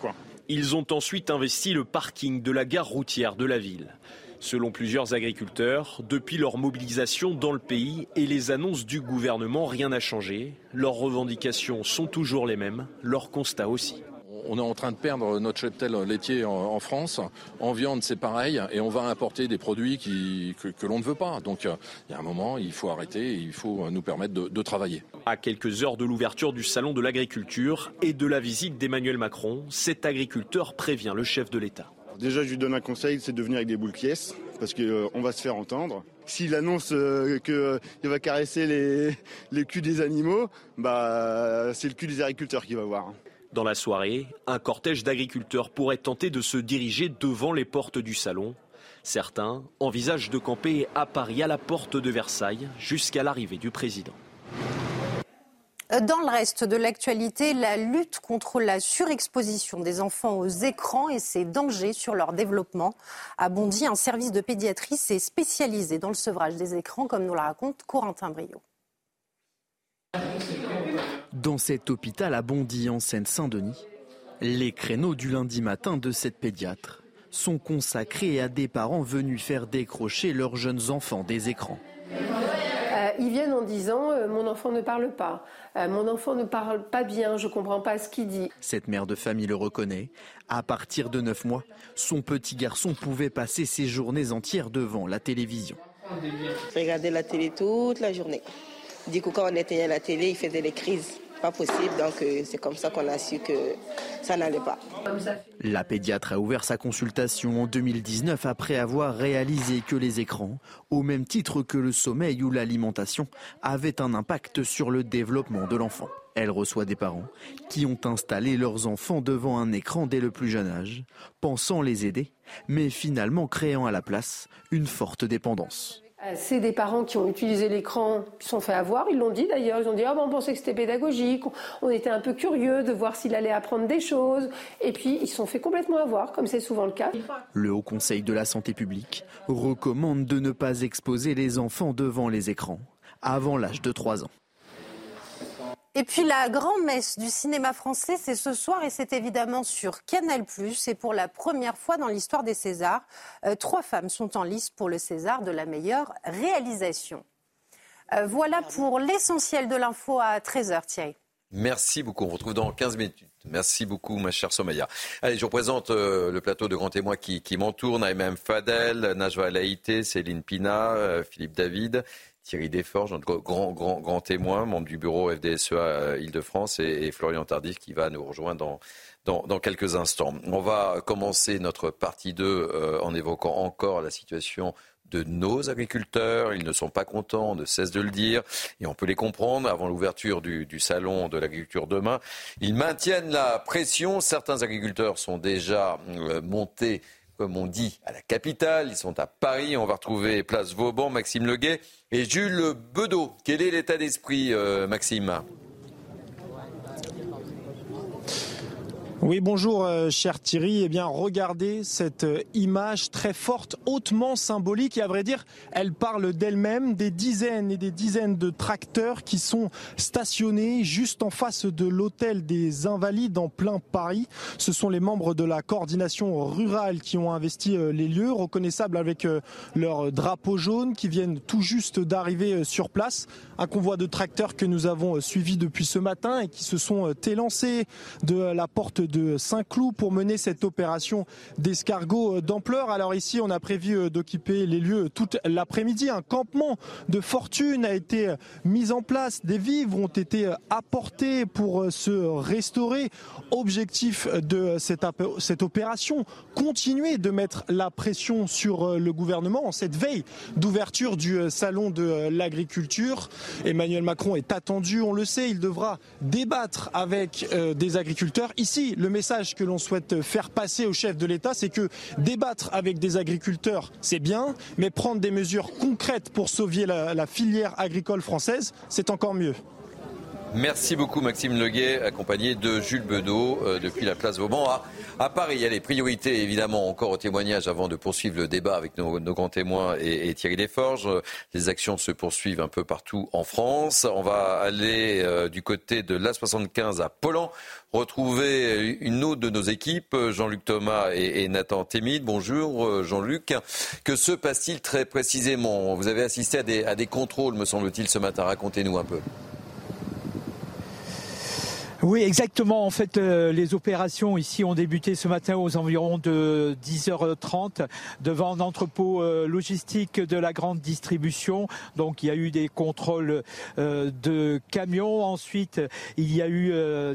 Ils ont ensuite investi le parking de la gare routière de la ville. Selon plusieurs agriculteurs, depuis leur mobilisation dans le pays et les annonces du gouvernement, rien n'a changé. Leurs revendications sont toujours les mêmes, leur constat aussi. On est en train de perdre notre cheptel laitier en, France. En viande, c'est pareil. Et on va importer des produits que, l'on ne veut pas. Donc, il y a un moment, il faut arrêter et il faut nous permettre de, de travailler. À quelques heures de l'ouverture du Salon de l'agriculture et de la visite d'Emmanuel Macron, cet agriculteur prévient le chef de l'État déjà, je lui donne un conseil, c'est de venir avec des boules pièces, parce qu'on euh, va se faire entendre. S'il annonce euh, qu'il euh, va caresser les, les culs des animaux, bah, c'est le cul des agriculteurs qui va voir. Dans la soirée, un cortège d'agriculteurs pourrait tenter de se diriger devant les portes du salon. Certains envisagent de camper à Paris à la porte de Versailles jusqu'à l'arrivée du président. Dans le reste de l'actualité, la lutte contre la surexposition des enfants aux écrans et ses dangers sur leur développement a bondi. Un service de pédiatrie s'est spécialisé dans le sevrage des écrans, comme nous le raconte Corentin Brio. Dans cet hôpital à Bondy, en Seine-Saint-Denis, les créneaux du lundi matin de cette pédiatre sont consacrés à des parents venus faire décrocher leurs jeunes enfants des écrans. Euh, ils viennent en disant euh, mon enfant ne parle pas, euh, mon enfant ne parle pas bien, je ne comprends pas ce qu'il dit. Cette mère de famille le reconnaît. À partir de 9 mois, son petit garçon pouvait passer ses journées entières devant la télévision. Regarder la télé toute la journée. Du coup, quand on éteignait la télé, il faisait des crises pas possible. Donc euh, c'est comme ça qu'on a su que ça n'allait pas. La pédiatre a ouvert sa consultation en 2019 après avoir réalisé que les écrans, au même titre que le sommeil ou l'alimentation, avaient un impact sur le développement de l'enfant. Elle reçoit des parents qui ont installé leurs enfants devant un écran dès le plus jeune âge, pensant les aider, mais finalement créant à la place une forte dépendance. Euh, c'est des parents qui ont utilisé l'écran, qui sont fait avoir, ils l'ont dit d'ailleurs, ils ont dit ah ben, on pensait que c'était pédagogique, on était un peu curieux de voir s'il allait apprendre des choses, et puis ils se sont fait complètement avoir, comme c'est souvent le cas. Le Haut Conseil de la Santé publique recommande de ne pas exposer les enfants devant les écrans avant l'âge de 3 ans. Et puis la grand-messe du cinéma français, c'est ce soir et c'est évidemment sur Canal+. Et pour la première fois dans l'histoire des Césars, euh, trois femmes sont en lice pour le César de la meilleure réalisation. Euh, voilà pour l'essentiel de l'info à 13h, Thierry. Merci beaucoup. On retrouve dans 15 minutes. Merci beaucoup, ma chère Somaya. Allez, je vous présente euh, le plateau de grands témoins qui, qui m'entoure. Naïm Fadel, Najwa Laïté, Céline Pina, Philippe David Thierry Desforges, notre grand, grand, grand témoin, membre du bureau FDSEA euh, Île-de-France, et, Florian Tardif qui va nous rejoindre dans, dans, quelques instants. On va commencer notre partie 2 euh, en évoquant encore la situation de nos agriculteurs. Ils ne sont pas contents, on ne cesse de le dire, et on peut les comprendre. Avant l'ouverture du, du, salon de l'agriculture demain, ils maintiennent la pression. Certains agriculteurs sont déjà euh, montés comme on dit, à la capitale. Ils sont à Paris. On va retrouver Place Vauban, Maxime Leguet et Jules Bedeau. Quel est l'état d'esprit, euh, Maxime? Oui, bonjour, euh, cher Thierry. Eh bien, regardez cette euh, image très forte, hautement symbolique et à vrai dire, elle parle d'elle-même. Des dizaines et des dizaines de tracteurs qui sont stationnés juste en face de l'hôtel des Invalides en plein Paris. Ce sont les membres de la coordination rurale qui ont investi euh, les lieux, reconnaissables avec leur drapeau jaune qui viennent tout juste d'arriver sur place. Un convoi de tracteurs que nous avons suivi depuis ce matin et qui se sont élancés de la porte de Saint-Cloud pour mener cette opération d'escargot d'ampleur. Alors ici, on a prévu euh, d'occuper les lieux toute l'après-midi. Un campement de fortune a été mis en place. Des vivres ont été apportés pour euh, se restaurer. Objectif de cette, opération, continuer de mettre la pression sur euh, le gouvernement en cette veille d'ouverture du salon de l'agriculture. Emmanuel Macron est attendu, on le sait, il devra débattre avec des agriculteurs. Ici, le message que l'on souhaite faire passer au chef de l'État, c'est que débattre avec des agriculteurs, c'est bien, mais prendre des mesures concrètes pour sauver la, filière agricole française, c'est encore mieux. Merci beaucoup Maxime Leguet, accompagné de Jules Bedeau euh, depuis la place Vauban à, Paris. Il y a les priorités évidemment encore au témoignage avant de poursuivre le débat avec nos, grands témoins et, Thierry Desforges. Les actions se poursuivent un peu partout en France. On va aller euh, du côté de l'A75 à Polan, retrouver une autre de nos équipes, Jean-Luc Thomas et, Nathan Témide. Bonjour euh, Jean-Luc. Que se passe-t-il très précisément? Vous avez assisté à des, à des contrôles, me semble-t-il, ce matin. Racontez-nous un peu. Oui, exactement. En fait, euh, les opérations ici ont débuté ce matin aux environs de 10h30 devant un entrepôt euh, logistique de la grande distribution. Donc, il y a eu des contrôles euh, de camions. Ensuite, il y a eu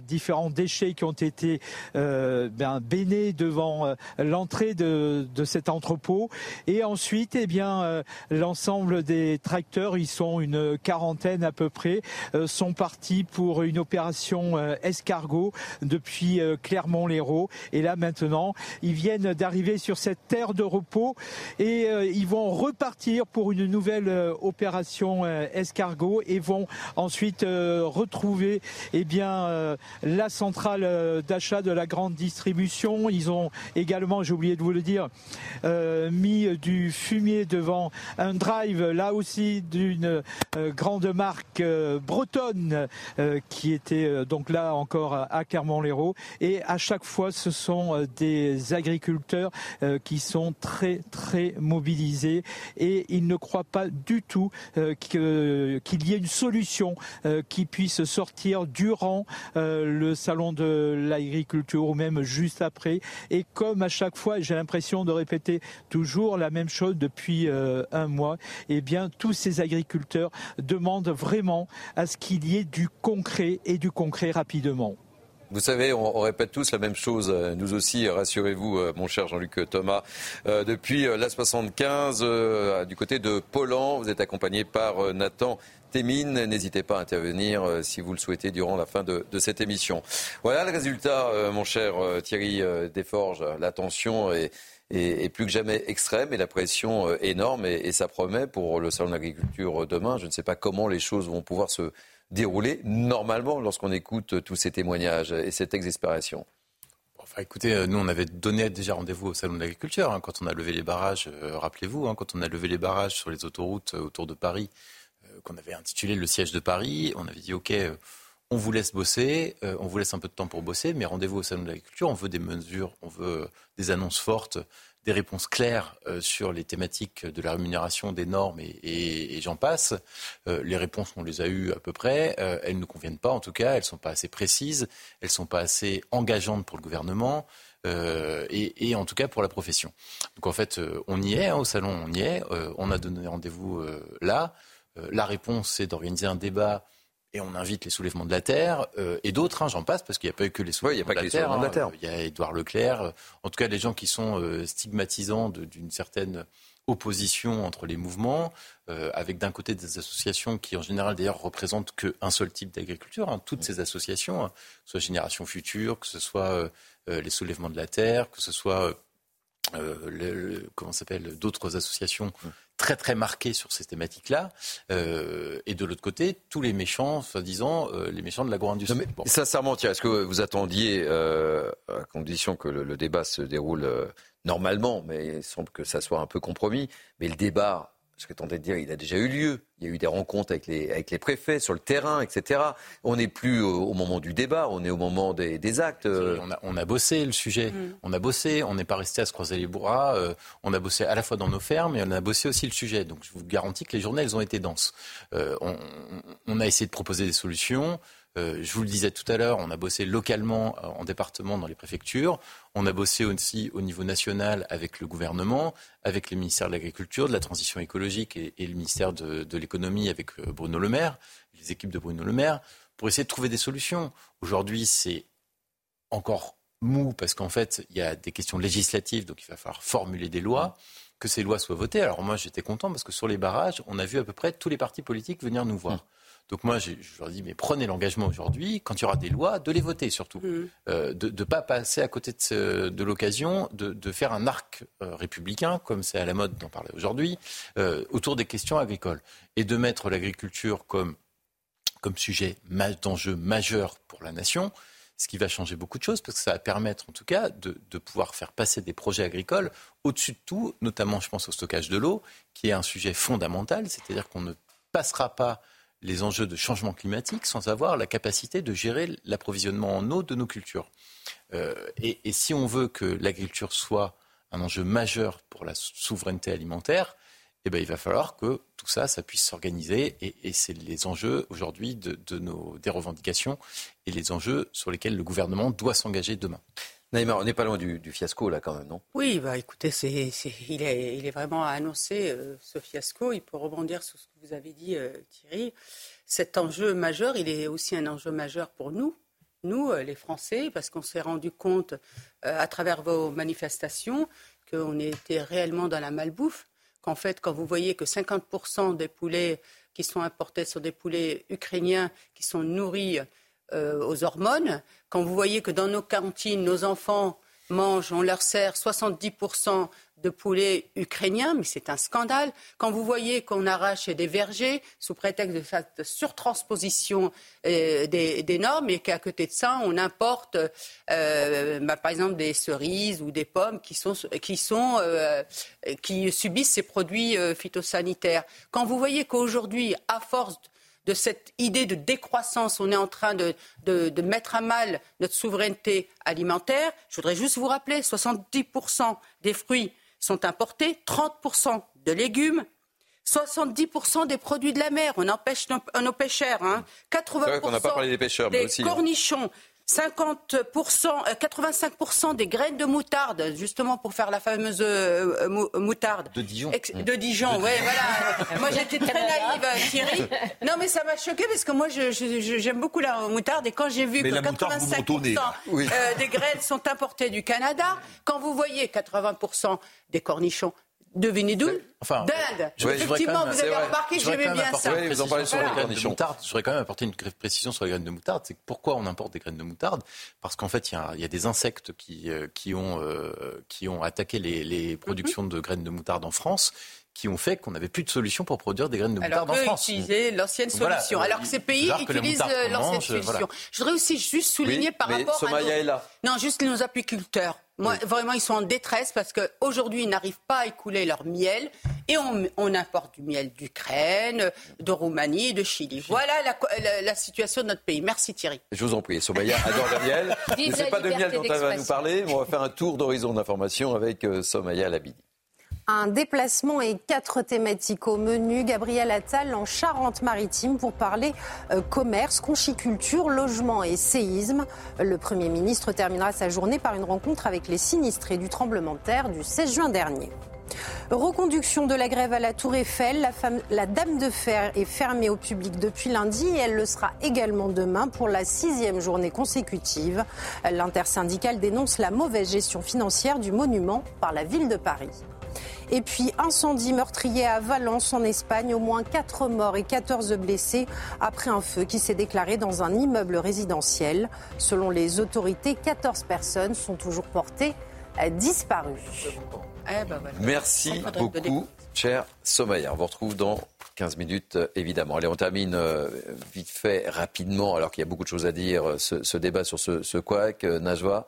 différents déchets qui ont été ben, bénés devant l'entrée de, de, cet entrepôt. Et ensuite, eh bien, l'ensemble des tracteurs, ils sont une quarantaine à peu près, sont partis pour une opération escargot depuis euh, Clermont-Lérault. Et là maintenant, ils viennent d'arriver sur cette terre de repos et euh, ils vont repartir pour une nouvelle euh, opération escargot et vont ensuite retrouver eh bien la centrale d'achat de la grande distribution. Ils ont également, j'ai oublié de vous le dire, mis du fumier devant un drive là aussi d'une grande marque bretonne qui était donc là encore à Clermont-Lérault. Et à chaque fois, ce sont euh, des agriculteurs euh, qui sont très, très mobilisés et ils ne croient pas du tout euh, qu'il y ait une solution qui puisse sortir durant le salon de l'agriculture ou même juste après. Et comme à chaque fois, j'ai l'impression de répéter toujours la même chose depuis un mois, eh bien, tous ces agriculteurs demandent vraiment à ce qu'il y ait du concret et du concret Vous savez, on, répète tous la même chose, euh, nous aussi, rassurez-vous, euh, mon cher Jean-Luc Thomas. Euh, depuis l'A75, du côté de Polan, vous êtes accompagné par Nathan Témine. N'hésitez pas à intervenir si vous le souhaitez durant la fin de, cette émission. Voilà le résultat, mon cher Thierry Desforges. La tension est, plus que jamais extrême et la pression énorme et, ça promet pour le salon de l'agriculture demain. Je ne sais pas comment les choses vont pouvoir se dérouler normalement lorsqu'on écoute tous ces témoignages et cette exaspération. Enfin, écoutez, euh, nous, on avait donné déjà rendez-vous au Salon de l'Agriculture hein, quand on a levé les barrages, euh, rappelez-vous, hein, quand on a levé les barrages sur les autoroutes euh, autour de Paris, qu'on avait intitulé le siège de Paris, on avait dit, OK, on vous laisse bosser, on vous laisse un peu de temps pour bosser, mais rendez-vous au Salon de l'Agriculture, on veut des mesures, on veut des annonces fortes des réponses claires euh, sur les thématiques de la rémunération, des normes et, j'en passe. Euh, les réponses, on les a eues à peu près. Euh, elles ne conviennent pas, en tout cas. Elles ne sont pas assez précises. Elles ne sont pas assez engageantes pour le gouvernement. et, en tout cas pour la profession. Donc en fait, on y est, hein, au salon, on y est. on a donné rendez-vous là. la réponse, c'est d'organiser un débat et on invite les soulèvements de la terre euh, et d'autres, hein, j'en passe, parce qu'il n'y a pas eu que les soulèvements, de, la terre, Il y a Édouard Leclerc, euh, en tout cas les gens qui sont euh, stigmatisants d'une certaine opposition entre les mouvements, avec d'un côté des associations qui en général d'ailleurs représentent qu'un seul type d'agriculture, hein, toutes ces associations, hein, que ce soit Génération Future, que ce soit les soulèvements de la terre, que ce soit le, comment s'appelle d'autres associations très très marquées sur ces thématiques-là, et de l'autre côté tous les méchants, soi-disant les méchants de l'agro-industrie. Bon. Sincèrement, est-ce que vous attendiez, à condition que le, le débat se déroule normalement, mais il semble que ça soit un peu compromis, mais le débat ce que tentais de dire, il a déjà eu lieu. Il y a eu des rencontres avec les, avec les préfets sur le terrain, etc. On n'est plus au, moment du débat, on est au moment des, actes. On a, on a, bossé le sujet. Mm. On a bossé, on n'est pas resté à se croiser les bras. Euh, on a bossé à la fois dans nos fermes et on a bossé aussi le sujet. Donc je vous garantis que les journées, elles ont été denses. Euh, on, on, a essayé de proposer des solutions. Euh, je vous le disais tout à l'heure, on a bossé localement euh, en département dans les préfectures. On a bossé aussi au niveau national avec le gouvernement, avec les ministères de l'Agriculture, de la Transition écologique et, le ministère de, de l'Économie avec euh, Bruno Le Maire, les équipes de Bruno Le Maire, pour essayer de trouver des solutions. Aujourd'hui, c'est encore mou parce qu'en fait, il y a des questions législatives, donc il va falloir formuler des lois que ces lois soient votées. Alors moi, j'étais content parce que sur les barrages, on a vu à peu près tous les partis politiques venir nous voir. Donc moi, je, leur dis, mais prenez l'engagement aujourd'hui, quand il y aura des lois, de les voter surtout. Mmh. Euh, de ne pas passer à côté de, de l'occasion de, faire un arc euh, républicain, comme c'est à la mode d'en parler aujourd'hui, euh, autour des questions agricoles. Et de mettre l'agriculture comme, comme sujet d'enjeu majeur pour la nation, ce qui va changer beaucoup de choses, parce que ça va permettre en tout cas de, de pouvoir faire passer des projets agricoles au-dessus de tout, notamment je pense au stockage de l'eau, qui est un sujet fondamental, c'est-à-dire qu'on ne passera pas les enjeux de changement climatique sans avoir la capacité de gérer l'approvisionnement en eau de nos cultures. Euh, et, si on veut que l'agriculture soit un enjeu majeur pour la souveraineté alimentaire, eh ben, il va falloir que tout ça, puisse s'organiser. Et, c'est les enjeux aujourd'hui de, nos, des revendications et les enjeux sur lesquels le gouvernement doit s'engager demain. Naïma, on n'est pas loin du, fiasco là quand même, non? Oui, bah écoutez, il, est, vraiment annoncé euh, ce fiasco. Il peut rebondir sur ce que vous avez dit, euh, Thierry. Cet enjeu majeur, il est aussi un enjeu majeur pour nous, nous, euh, les Français, parce qu'on s'est rendu compte à travers vos manifestations qu'on était réellement dans la malbouffe. Qu'en fait, quand vous voyez que 50% des poulets qui sont importés sont des poulets ukrainiens qui sont nourris euh, aux hormones, quand vous voyez que dans nos cantines, nos enfants mangent, on leur sert 70% de poulet ukrainien, mais c'est un scandale. Quand vous voyez qu'on arrache des vergers sous prétexte de cette surtransposition euh, des, normes et qu'à côté de ça, on importe, euh, bah, par exemple, des cerises ou des pommes qui, sont, qui, sont, qui subissent ces produits phytosanitaires. Quand vous voyez qu'aujourd'hui, à force de cette idée de décroissance. On est en train de, de, mettre à mal notre souveraineté alimentaire. Je voudrais juste vous rappeler, 70% des fruits sont importés, 30% de légumes, 70% des produits de la mer. On empêche nos, pêcheurs. Hein. 80% des, pêcheurs, des aussi, hein. cornichons. 50%, 85% euh, des graines de moutarde, justement pour faire la fameuse euh, moutarde. De Dijon. de Dijon, oui, voilà. moi j'étais très naïve, Thierry. Non, mais ça m'a choqué parce que moi j'aime beaucoup la moutarde et quand j'ai vu que 85% euh, des graines sont importées du Canada, quand vous voyez 80% des cornichons Devinez d'où enfin, D'Inde. Effectivement, vous avez remarqué que j'aimais bien ça. Oui, vous en parlez sur les graines de moutarde. Je voudrais quand même apporter une précision sur les graines de moutarde. C'est pourquoi on importe des graines de moutarde? Parce qu'en fait, il y, a des insectes qui, euh, qui, ont, euh, qui ont attaqué les, les productions de graines de moutarde en France qui ont fait qu'on n'avait plus de solution pour produire des graines de moutarde en France. Alors utiliser l'ancienne solution. alors que ces pays utilisent euh, l'ancienne solution. Je voudrais aussi juste souligner par rapport à nos... Non, juste nos apiculteurs. Moi, vraiment, ils sont en détresse parce qu'aujourd'hui, ils n'arrivent pas à écouler leur miel et on, importe du miel d'Ukraine, de Roumanie, de Chili. Voilà la, situation de notre pays. Merci Thierry. Je vous en prie. Somaya adore le miel. Ce n'est pas de miel dont elle va nous parler. On va faire un tour d'horizon d'information avec euh, Somaya Labidi. Un déplacement et quatre thématiques au menu. Gabriel Attal en Charente-Maritime pour parler euh, commerce, conchiculture, logement et séisme. Le Premier ministre terminera sa journée par une rencontre avec les sinistrés du tremblement de terre du 16 juin dernier. Reconduction de la grève à la Tour Eiffel. La, la, Dame de Fer est fermée au public depuis lundi et elle le sera également demain pour la sixième journée consécutive. L'intersyndicale dénonce la mauvaise gestion financière du monument par la ville de Paris. Et puis incendie meurtrier à Valence en Espagne, au moins 4 morts et 14 blessés après un feu qui s'est déclaré dans un immeuble résidentiel. Selon les autorités, 14 personnes sont toujours portées disparu. Eh ben Merci beaucoup, cher Somaya. On vous retrouve dans 15 minutes, évidemment. Allez, on termine vite fait, rapidement, alors qu'il y a beaucoup de choses à dire, ce, débat sur ce, ce couac, Najwa.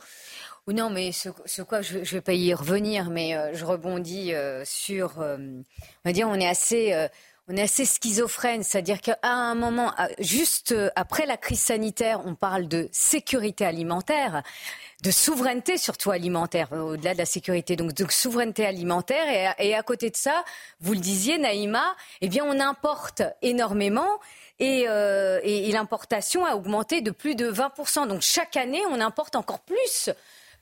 Non, mais ce, quoi, je ne vais pas y revenir, mais je rebondis sur. on va dire, on est assez on est assez schizophrène, c'est-à-dire qu'à un moment, juste euh, après la crise sanitaire, on parle de sécurité alimentaire, de souveraineté surtout alimentaire, euh, au-delà de la sécurité, donc de souveraineté alimentaire. Et à, côté de ça, vous le disiez, Naïma, eh bien, on importe énormément. Euh, et l'importation a augmenté de plus de 20%. Donc chaque année, on importe encore plus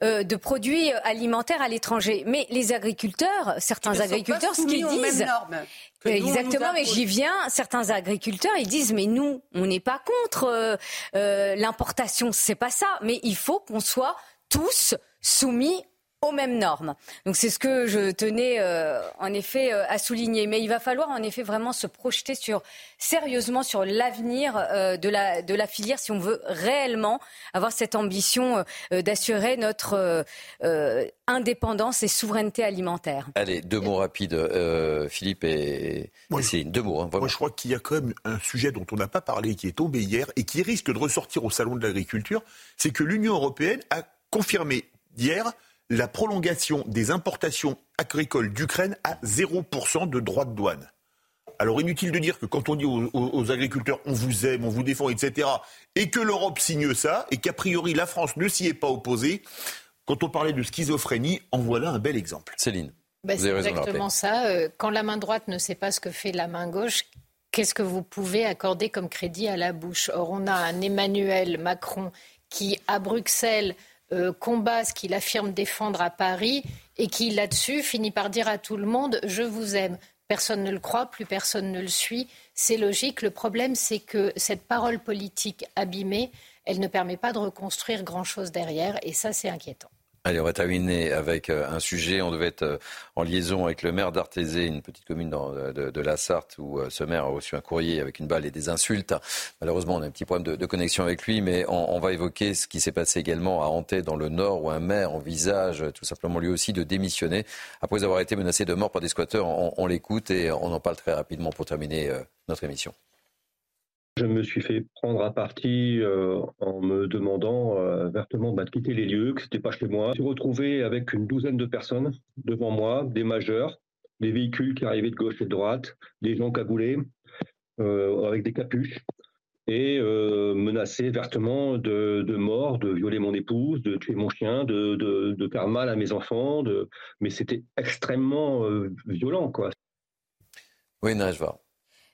euh, de produits alimentaires à l'étranger. Mais les agriculteurs, certains agriculteurs, ce qu'ils disent. Exactement, mais j'y viens. Certains agriculteurs, ils disent, mais nous, on n'est pas contre euh, euh, l'importation, c'est pas ça. Mais il faut qu'on soit tous soumis aux mêmes normes. Donc c'est ce que je tenais euh, en effet euh, à souligner. Mais il va falloir en effet vraiment se projeter sur sérieusement sur l'avenir euh, de, la, de la filière si on veut réellement avoir cette ambition d'assurer notre indépendance et souveraineté alimentaire. Allez, deux mots rapides, Philippe et, moi, Deux mots. Hein, moi je crois qu'il y a quand même un sujet dont on n'a pas parlé, qui est tombé hier et qui risque de ressortir au Salon de l'agriculture, c'est que l'Union européenne a confirmé hier la prolongation des importations agricoles d'Ukraine à 0% de droits de douane. Alors inutile de dire que quand on dit aux, agriculteurs on vous aime, on vous défend, etc., et que l'Europe signe ça, et qu'a priori la France ne s'y est pas opposée, quand on parlait de schizophrénie, en voilà un bel exemple. Céline. Bah, c'est exactement ça. Euh, quand la main droite ne sait pas ce que fait la main gauche, qu'est-ce que vous pouvez accorder comme crédit à la bouche? Or, on a un Emmanuel Macron qui, à Bruxelles, euh, combat ce qu'il affirme défendre à Paris et qui, là-dessus, finit par dire à tout le monde Je vous aime. Personne ne le croit, plus personne ne le suit. C'est logique. Le problème, c'est que cette parole politique abîmée, elle ne permet pas de reconstruire grand-chose derrière, et ça, c'est inquiétant. Allez, on va terminer avec euh, un sujet. On devait être euh, en liaison avec le maire d'Artézé, une petite commune euh, de, la Sarthe, où ce maire a reçu un courrier avec une balle et des insultes. Malheureusement, on a un petit problème de, connexion avec lui, mais on, va évoquer ce qui s'est passé également à Hanté, dans le Nord, où un maire envisage tout simplement lui aussi de démissionner après avoir été menacé de mort par des squatteurs. on l'écoute et on en parle très rapidement pour terminer notre émission. Je me suis fait prendre à partie euh, en me demandant euh, vertement bah, de quitter les lieux, que ce n'était pas chez moi. Je me suis retrouvé avec une douzaine de personnes devant moi, des majeurs, des véhicules qui arrivaient de gauche et de droite, des gens cagoulés, euh, avec des capuches, et menacés vertement de, mort, de violer mon épouse, de tuer mon chien, de, faire mal à mes enfants. Mais c'était extrêmement violent, quoi. Oui, vois.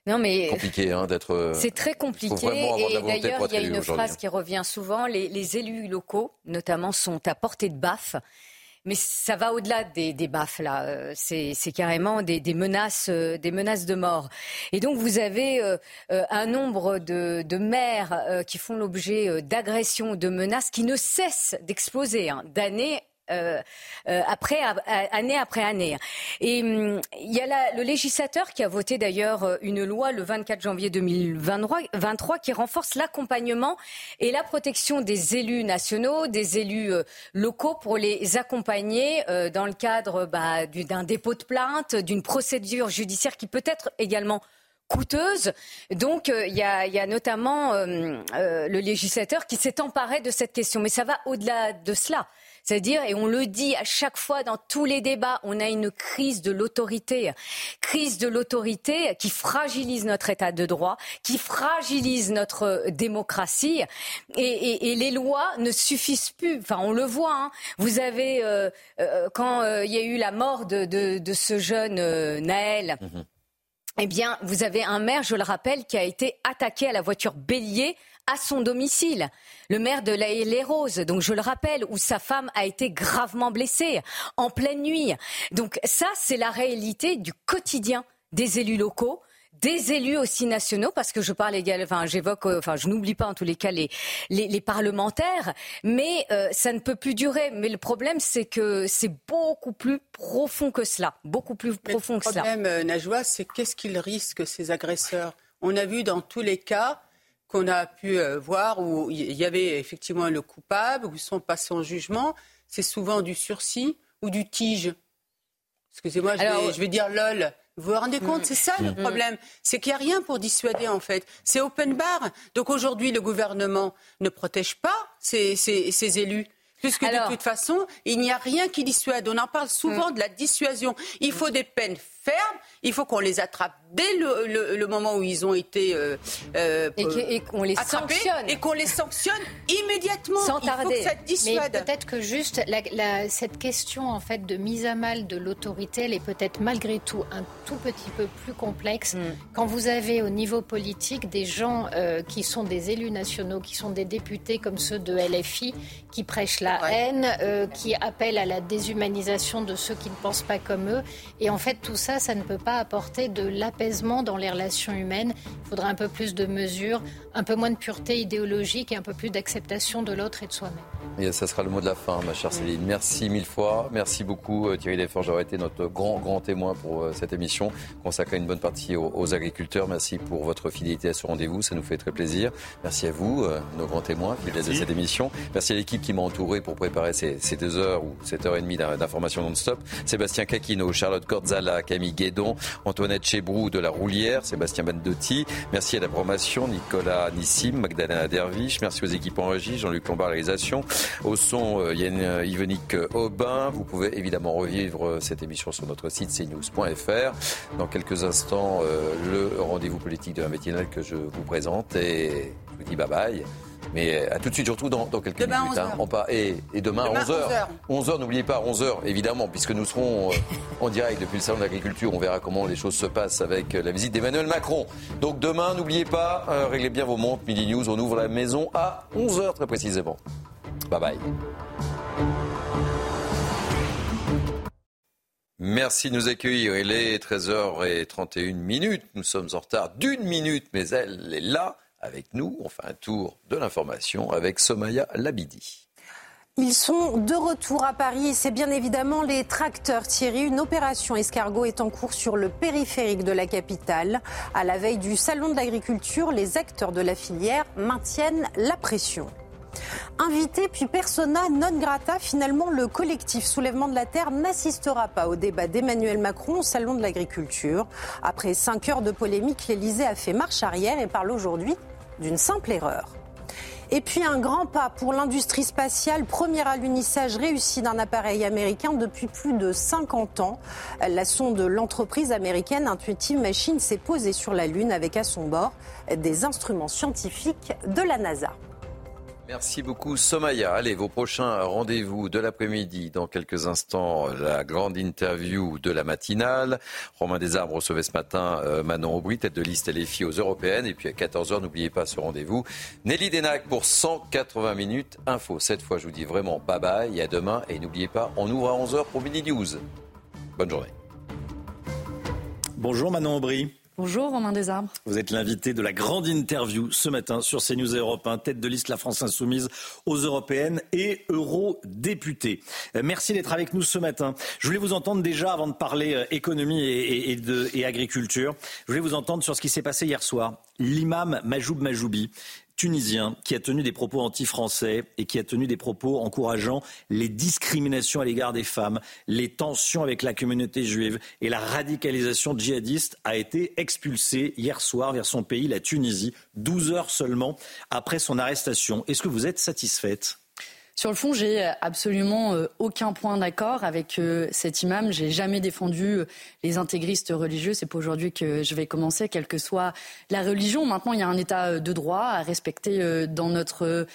Non, mais compliqué hein, d'être. Euh, c'est très compliqué. Et d'ailleurs, il y a une phrase qui revient souvent les, élus locaux, notamment, sont à portée de baffe. Mais ça va au-delà des, des baffes là. Euh, c'est carrément des, menaces, euh, des menaces de mort. Et donc vous avez un nombre de, maires qui font l'objet d'agressions, de menaces qui ne cessent d'exploser hein, d'année euh, euh, après, année après année. Et hum, il y a le législateur qui a voté d'ailleurs euh, une loi le 24 janvier 2023 qui renforce l'accompagnement et la protection des élus nationaux, des élus locaux pour les accompagner dans le cadre bah, d'un dépôt de plainte, d'une procédure judiciaire qui peut être également coûteuse. Donc il y, a, notamment le législateur qui s'est emparé de cette question. Mais ça va au-delà de cela. C'est-à-dire, et on le dit à chaque fois dans tous les débats, on a une crise de l'autorité. Crise de l'autorité qui fragilise notre état de droit, qui fragilise notre démocratie. Et, les lois ne suffisent plus. Enfin, on le voit. Hein. Vous avez, euh, euh, quand euh, il y a eu la mort de, ce jeune Naël, mhm. eh bien, vous avez un maire, je le rappelle, qui a été attaqué à la voiture bélier à son domicile. Le maire de La les Roses, donc je le rappelle, où sa femme a été gravement blessée en pleine nuit. Donc ça, c'est la réalité du quotidien des élus locaux des élus aussi nationaux, parce que je parle également, enfin, j'évoque, euh, enfin, je n'oublie pas en tous les cas les, les, parlementaires, mais euh, ça ne peut plus durer. Mais le problème, c'est que c'est beaucoup plus profond que cela, beaucoup plus profond que cela. Le problème, euh, Najwa, c'est qu'est-ce qu'ils risquent, ces agresseurs? On a vu dans tous les cas qu'on a pu euh, voir où il y avait effectivement le coupable, où ils sont passés en jugement. C'est souvent du sursis ou du tige. Excusez-moi, je, vais dire lol. Vous vous rendez compte, mm. c'est ça le mm. problème. C'est qu'il n'y a rien pour dissuader en fait. C'est open bar. Donc aujourd'hui, le gouvernement ne protège pas ses élus. Puisque de toute façon, il n'y a rien qui dissuade. On en parle souvent mm. de la dissuasion. Il faut des peines fermes. Il faut qu'on les attrape dès le, moment où ils ont été euh, euh, et qu'on les sanctionne et qu'on les sanctionne immédiatement. Sans tarder. Mais peut-être que juste cette question en fait de mise à mal de l'autorité, elle est peut-être malgré tout un tout petit peu plus complexe mm. quand vous avez au niveau politique des gens euh, qui sont des élus nationaux, qui sont des députés comme ceux de LFI, qui prêchent la haine, qui appellent à la déshumanisation de ceux qui ne pensent pas comme eux. Et en fait, tout ça, ça ne peut pas apporter de l'apaisement dans les relations humaines. Il faudrait un peu plus de mesures, un peu moins de pureté idéologique et un peu plus d'acceptation de l'autre et de soi-même. Et ça sera le mot de la fin, ma chère Céline. Merci mille fois. Merci beaucoup, euh, Thierry Desforges, d'avoir été notre grand, grand témoin pour euh, cette émission consacrée une bonne partie aux, agriculteurs. Merci pour votre fidélité à ce rendez-vous. Ça nous fait très plaisir. Merci à vous, euh, nos grands témoins fidèles de cette émission. Merci à l'équipe qui m'a entouré pour préparer ces, deux heures ou cette heure et demie d'information non-stop. Sébastien Caquino, Charlotte Cordzala, Camille Guédon, Antoinette Chebrou de la Roulière, Sébastien Bandotti. Merci à la promotion, Nicolas Nissim, Magdalena Derviche. Merci aux équipes en régie, Jean-Luc Lombard, réalisation. Au son, euh, Yann euh, Yvonique Aubin. Vous pouvez évidemment revivre euh, cette émission sur notre site cnews.fr. Dans quelques instants, le rendez-vous politique de la matinale que je vous présente. Et je vous dis bye bye. Mais à tout de suite, surtout dans, dans quelques demain minutes. Hein. et, et, demain, à 11h. 11h, n'oubliez pas, 11h, évidemment, puisque nous serons en direct depuis le Salon de l'Agriculture. On verra comment les choses se passent avec la visite d'Emmanuel Macron. Donc demain, n'oubliez pas, réglez bien vos montres, Midi News. On ouvre la maison à 11h très précisément. Bye bye. Merci de nous accueillir. Il est 13h31 minutes. Nous sommes en retard d'une minute, mais elle est là avec nous. On fait un tour de l'information avec Somaya Labidi. Ils sont de retour à Paris c'est bien évidemment les tracteurs Thierry. Une opération escargot est en cours sur le périphérique de la capitale. À la veille du Salon de l'agriculture, les acteurs de la filière maintiennent la pression. Invité puis persona non grata, finalement le collectif Soulèvement de la Terre n'assistera pas au débat d'Emmanuel Macron au Salon de l'Agriculture. Après cinq heures de polémique, l'Elysée a fait marche arrière et parle aujourd'hui d'une simple erreur. Et puis un grand pas pour l'industrie spatiale, premier alunissage réussi d'un appareil américain depuis plus de 50 ans. La sonde de l'entreprise américaine Intuitive Machines s'est posée sur la Lune avec à son bord des instruments scientifiques de la NASA. Merci beaucoup Somaya. Allez, vos prochains rendez-vous de l'après-midi. Dans quelques instants, la grande interview de la matinale. Romain Desarbres recevait ce matin euh, Manon Aubry, tête de liste LFI aux européennes. Et puis à 14h, n'oubliez pas ce rendez-vous. Nelly Denac pour 180 minutes info. Cette fois, je vous dis vraiment bye bye et à demain. Et n'oubliez pas, on ouvre à 11h pour Mini News. Bonne journée. Bonjour Manon Aubry. Bonjour Romain Desarbres. Vous êtes l'invité de la grande interview ce matin sur CNews Europe 1, tête de liste La France Insoumise aux européennes et eurodéputés. Euh, merci d'être avec nous ce matin. Je voulais vous entendre déjà avant de parler euh, économie et, et agriculture. Je voulais vous entendre sur ce qui s'est passé hier soir. L'imam Majoub Majoubi tunisien qui a tenu des propos anti-français et qui a tenu des propos encourageant les discriminations à l'égard des femmes, les tensions avec la communauté juive et la radicalisation djihadiste a été expulsé hier soir vers son pays, la Tunisie, 12 heures seulement après son arrestation. Est-ce que vous êtes satisfaite? Sur le fond, j'ai absolument euh, aucun point d'accord avec euh, cet imam. J'ai jamais défendu euh, les intégristes religieux. C'est pas aujourd'hui que je vais commencer, quelle que soit la religion. Maintenant, il y a un état de droit à respecter dans notre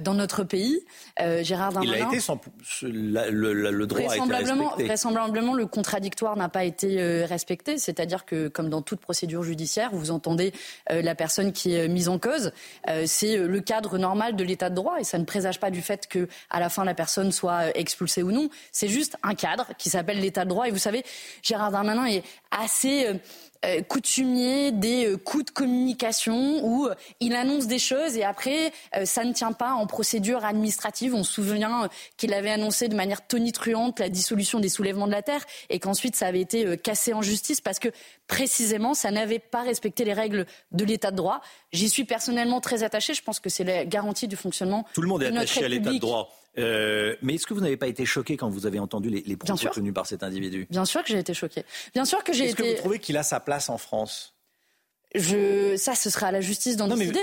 dans notre pays. Gérard Darmanin. Il a été sans, le, le, droit vraisemblablement, a été vraisemblablement, le contradictoire n'a pas été respecté. C'est-à-dire que, comme dans toute procédure judiciaire, vous entendez la personne qui est mise en cause. C'est le cadre normal de l'état de droit et ça ne présage pas du fait que à la fin la personne soit expulsée ou non. C'est juste un cadre qui s'appelle l'état de droit. Et vous savez, Gérard Darmanin est assez euh, euh, coutumier des coups de communication où il annonce des choses et après ça ne tient pas en procédure administrative. On se souvient qu'il avait annoncé de manière tonitruante la dissolution des soulèvements de la terre et qu'ensuite ça avait été cassé en justice parce que précisément ça n'avait pas respecté les règles de l'état de droit. J'y suis personnellement très attaché. Je pense que c'est la garantie du fonctionnement. Tout le monde est attaché à l'état de droit. Euh, mais est-ce que vous n'avez pas été choqué quand vous avez entendu les, les propos tenus par cet individu? Bien sûr que j'ai été choqué. Bien sûr que j'ai été. Est-ce que vous trouvez qu'il a sa place en France? Je... Ça, ce sera à la justice d'en décider.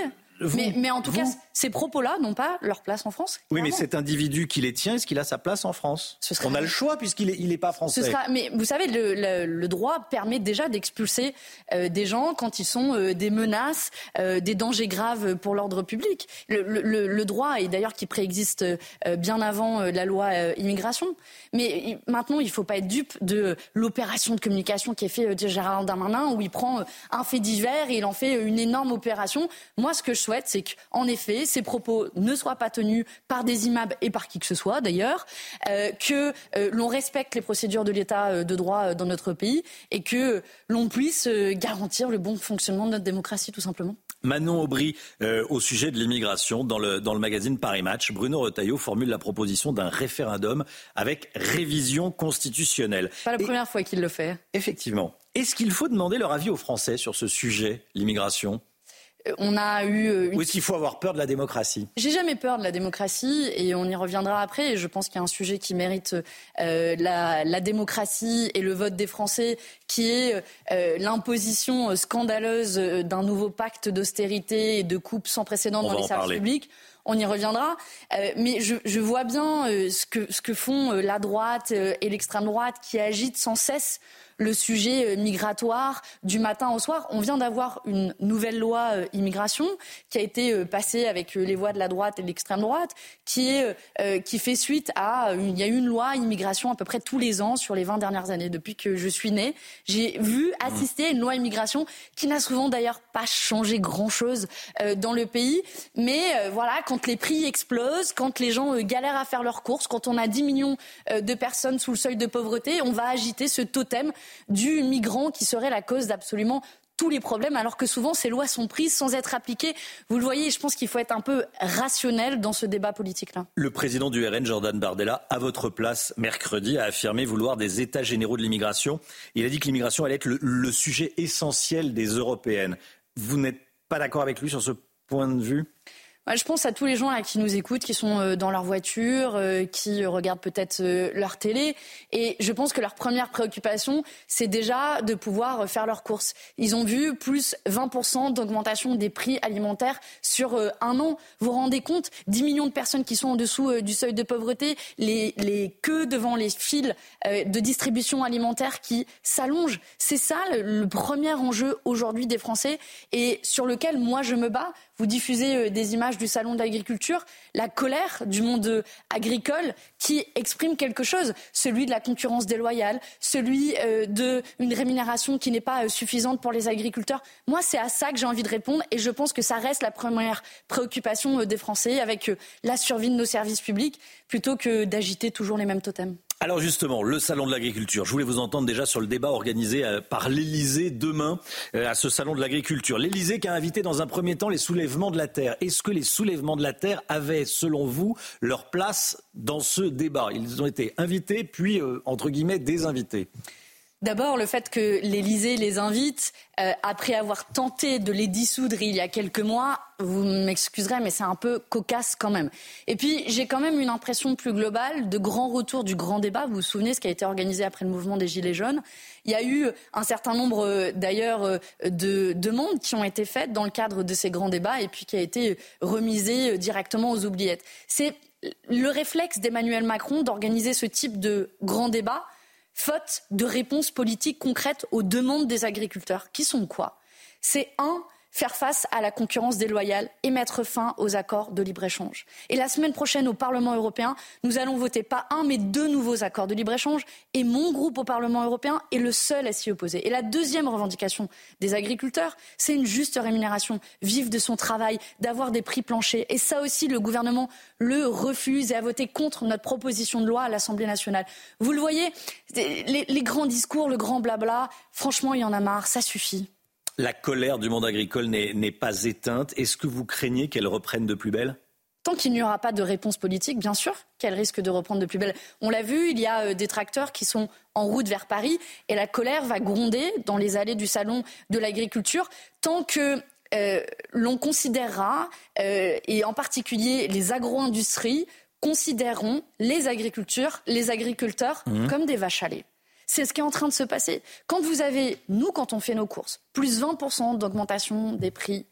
Mais, mais, en tout cas, ces propos-là n'ont pas leur place en France. Oui, mais cet individu qui les tient, est-ce qu'il a sa place en France? On a le choix puisqu'il n'est il est pas français. Ce sera... Mais vous savez, le, le, droit permet déjà d'expulser euh, des gens quand ils sont euh, des menaces, euh, des dangers graves pour l'ordre public. Le, le, droit, et d'ailleurs qui préexiste bien avant la loi immigration. Mais maintenant, il ne faut pas être dupe de l'opération de communication qui est faite de Gérard Darmanin, où il prend un fait divers et il en fait une énorme opération. Moi, ce que je souhaite, c'est qu'en effet, ces propos ne soient pas tenus par des immeubles et par qui que ce soit, d'ailleurs, euh, que euh, l'on respecte les procédures de l'état euh, de droit dans notre pays et que l'on puisse garantir le bon fonctionnement de notre démocratie, tout simplement. Manon Aubry, au sujet de l'immigration, dans le, dans le magazine Paris Match, Bruno Retailleau formule la proposition d'un référendum avec révision constitutionnelle. Pas la première fois qu'il le fait. Effectivement. Est-ce qu'il faut demander leur avis aux Français sur ce sujet, l'immigration? On a eu. Euh, une... Ou est-ce qu'il faut avoir peur de la démocratie? J'ai jamais peur de la démocratie et on y reviendra après. Et je pense qu'il y a un sujet qui mérite euh, la, démocratie et le vote des Français, qui est euh, l'imposition scandaleuse d'un nouveau pacte d'austérité et de coupe sans précédent dans les services publics on y reviendra. mais je, vois bien ce, que, ce que font la droite et l'extrême droite qui agitent sans cesse le sujet euh, migratoire du matin au soir. On vient d'avoir une nouvelle loi euh, immigration qui a été euh, passée avec les voix de la droite et de l'extrême droite, qui, est, qui fait suite à... il y a eu une loi immigration à peu près tous les ans sur les 20 dernières années. Depuis que je suis née, j'ai vu assister à une loi immigration qui n'a souvent d'ailleurs pas changé grand-chose dans le pays. Mais voilà, quand les prix explosent, quand les gens galèrent à faire leurs courses, quand on a 10 millions de personnes sous le seuil de pauvreté, on va agiter ce totem du migrant qui serait la cause d'absolument tous les problèmes, alors que souvent ces lois sont prises sans être appliquées. Vous le voyez, je pense qu'il faut être un peu rationnel dans ce débat politique-là. Le président du RN, Jordan Bardella, à votre place, mercredi, a affirmé vouloir des États généraux de l'immigration. Il a dit que l'immigration allait être le sujet essentiel des Européennes. Vous n'êtes pas d'accord avec lui sur ce point de vue? Je pense à tous les gens qui nous écoutent, qui sont euh, dans leur voiture, euh, qui regardent peut-être euh, leur télé. Et je pense que leur première préoccupation, c'est déjà de pouvoir faire leurs courses. Ils ont vu plus 20% d'augmentation des prix alimentaires sur un an. Vous vous rendez compte 10 millions de personnes qui sont en dessous du seuil de pauvreté, les, les queues devant les fils de distribution alimentaire qui s'allongent. C'est ça le premier enjeu aujourd'hui des Français et sur lequel moi je me bats. Vous diffusez des images du salon de l'agriculture, la colère du monde agricole qui exprime quelque chose, celui de la concurrence déloyale, celui euh, d'une rémunération qui n'est pas euh, suffisante pour les agriculteurs. Moi, c'est à ça que j'ai envie de répondre et je pense que ça reste la première préoccupation euh, des Français avec la survie de nos services publics plutôt que d'agiter toujours les mêmes totems. Alors justement, le salon de l'agriculture. Je voulais vous entendre déjà sur le débat organisé euh, par l'Elysée demain euh, à ce salon de l'agriculture. L'Elysée qui a invité dans un premier temps les soulèvements de la terre. Est-ce que les soulèvements de la terre avaient, selon vous, leur place dans ce débat? Ils ont été invités, puis euh, entre guillemets désinvités. D'abord, le fait que l'Élysée les invite, euh, après avoir tenté de les dissoudre il y a quelques mois, vous m'excuserez, mais c'est un peu cocasse quand même. Et puis, j'ai quand même une impression plus globale de grand retour du grand débat. Vous vous souvenez ce qui a été organisé après le mouvement des Gilets jaunes? Il y a eu un certain nombre, euh, d'ailleurs, euh, de demandes qui ont été faites dans le cadre de ces grands débats et puis qui a été remisé directement aux oubliettes. C'est le réflexe d'Emmanuel Macron d'organiser ce type de grand débat faute de réponses politiques concrètes aux demandes des agriculteurs, qui sont quoi? C'est un, faire face à la concurrence déloyale et mettre fin aux accords de libre-échange. Et la semaine prochaine au Parlement européen, nous allons voter pas un mais deux nouveaux accords de libre-échange et mon groupe au Parlement européen est le seul à s'y opposer. Et la deuxième revendication des agriculteurs, c'est une juste rémunération, vivre de son travail, d'avoir des prix planchers. Et ça aussi, le gouvernement le refuse et a voté contre notre proposition de loi à l'Assemblée nationale. Vous le voyez, les, les grands discours, le grand blabla, franchement, il y en a marre, ça suffit. La colère du monde agricole n'est pas éteinte. Est-ce que vous craignez qu'elle reprenne de plus belle? Tant qu'il n'y aura pas de réponse politique, bien sûr qu'elle risque de reprendre de plus belle. On l'a vu, il y a euh, des tracteurs qui sont en route vers Paris et la colère va gronder dans les allées du salon de l'agriculture tant que euh, l'on considérera, euh, et en particulier les agro-industries, considéreront les agriculteurs, les agriculteurs Mmh. comme des vaches à lait. C'est ce qui est en train de se passer. Quand vous avez, nous, quand on fait nos courses, plus 20% d'augmentation des prix,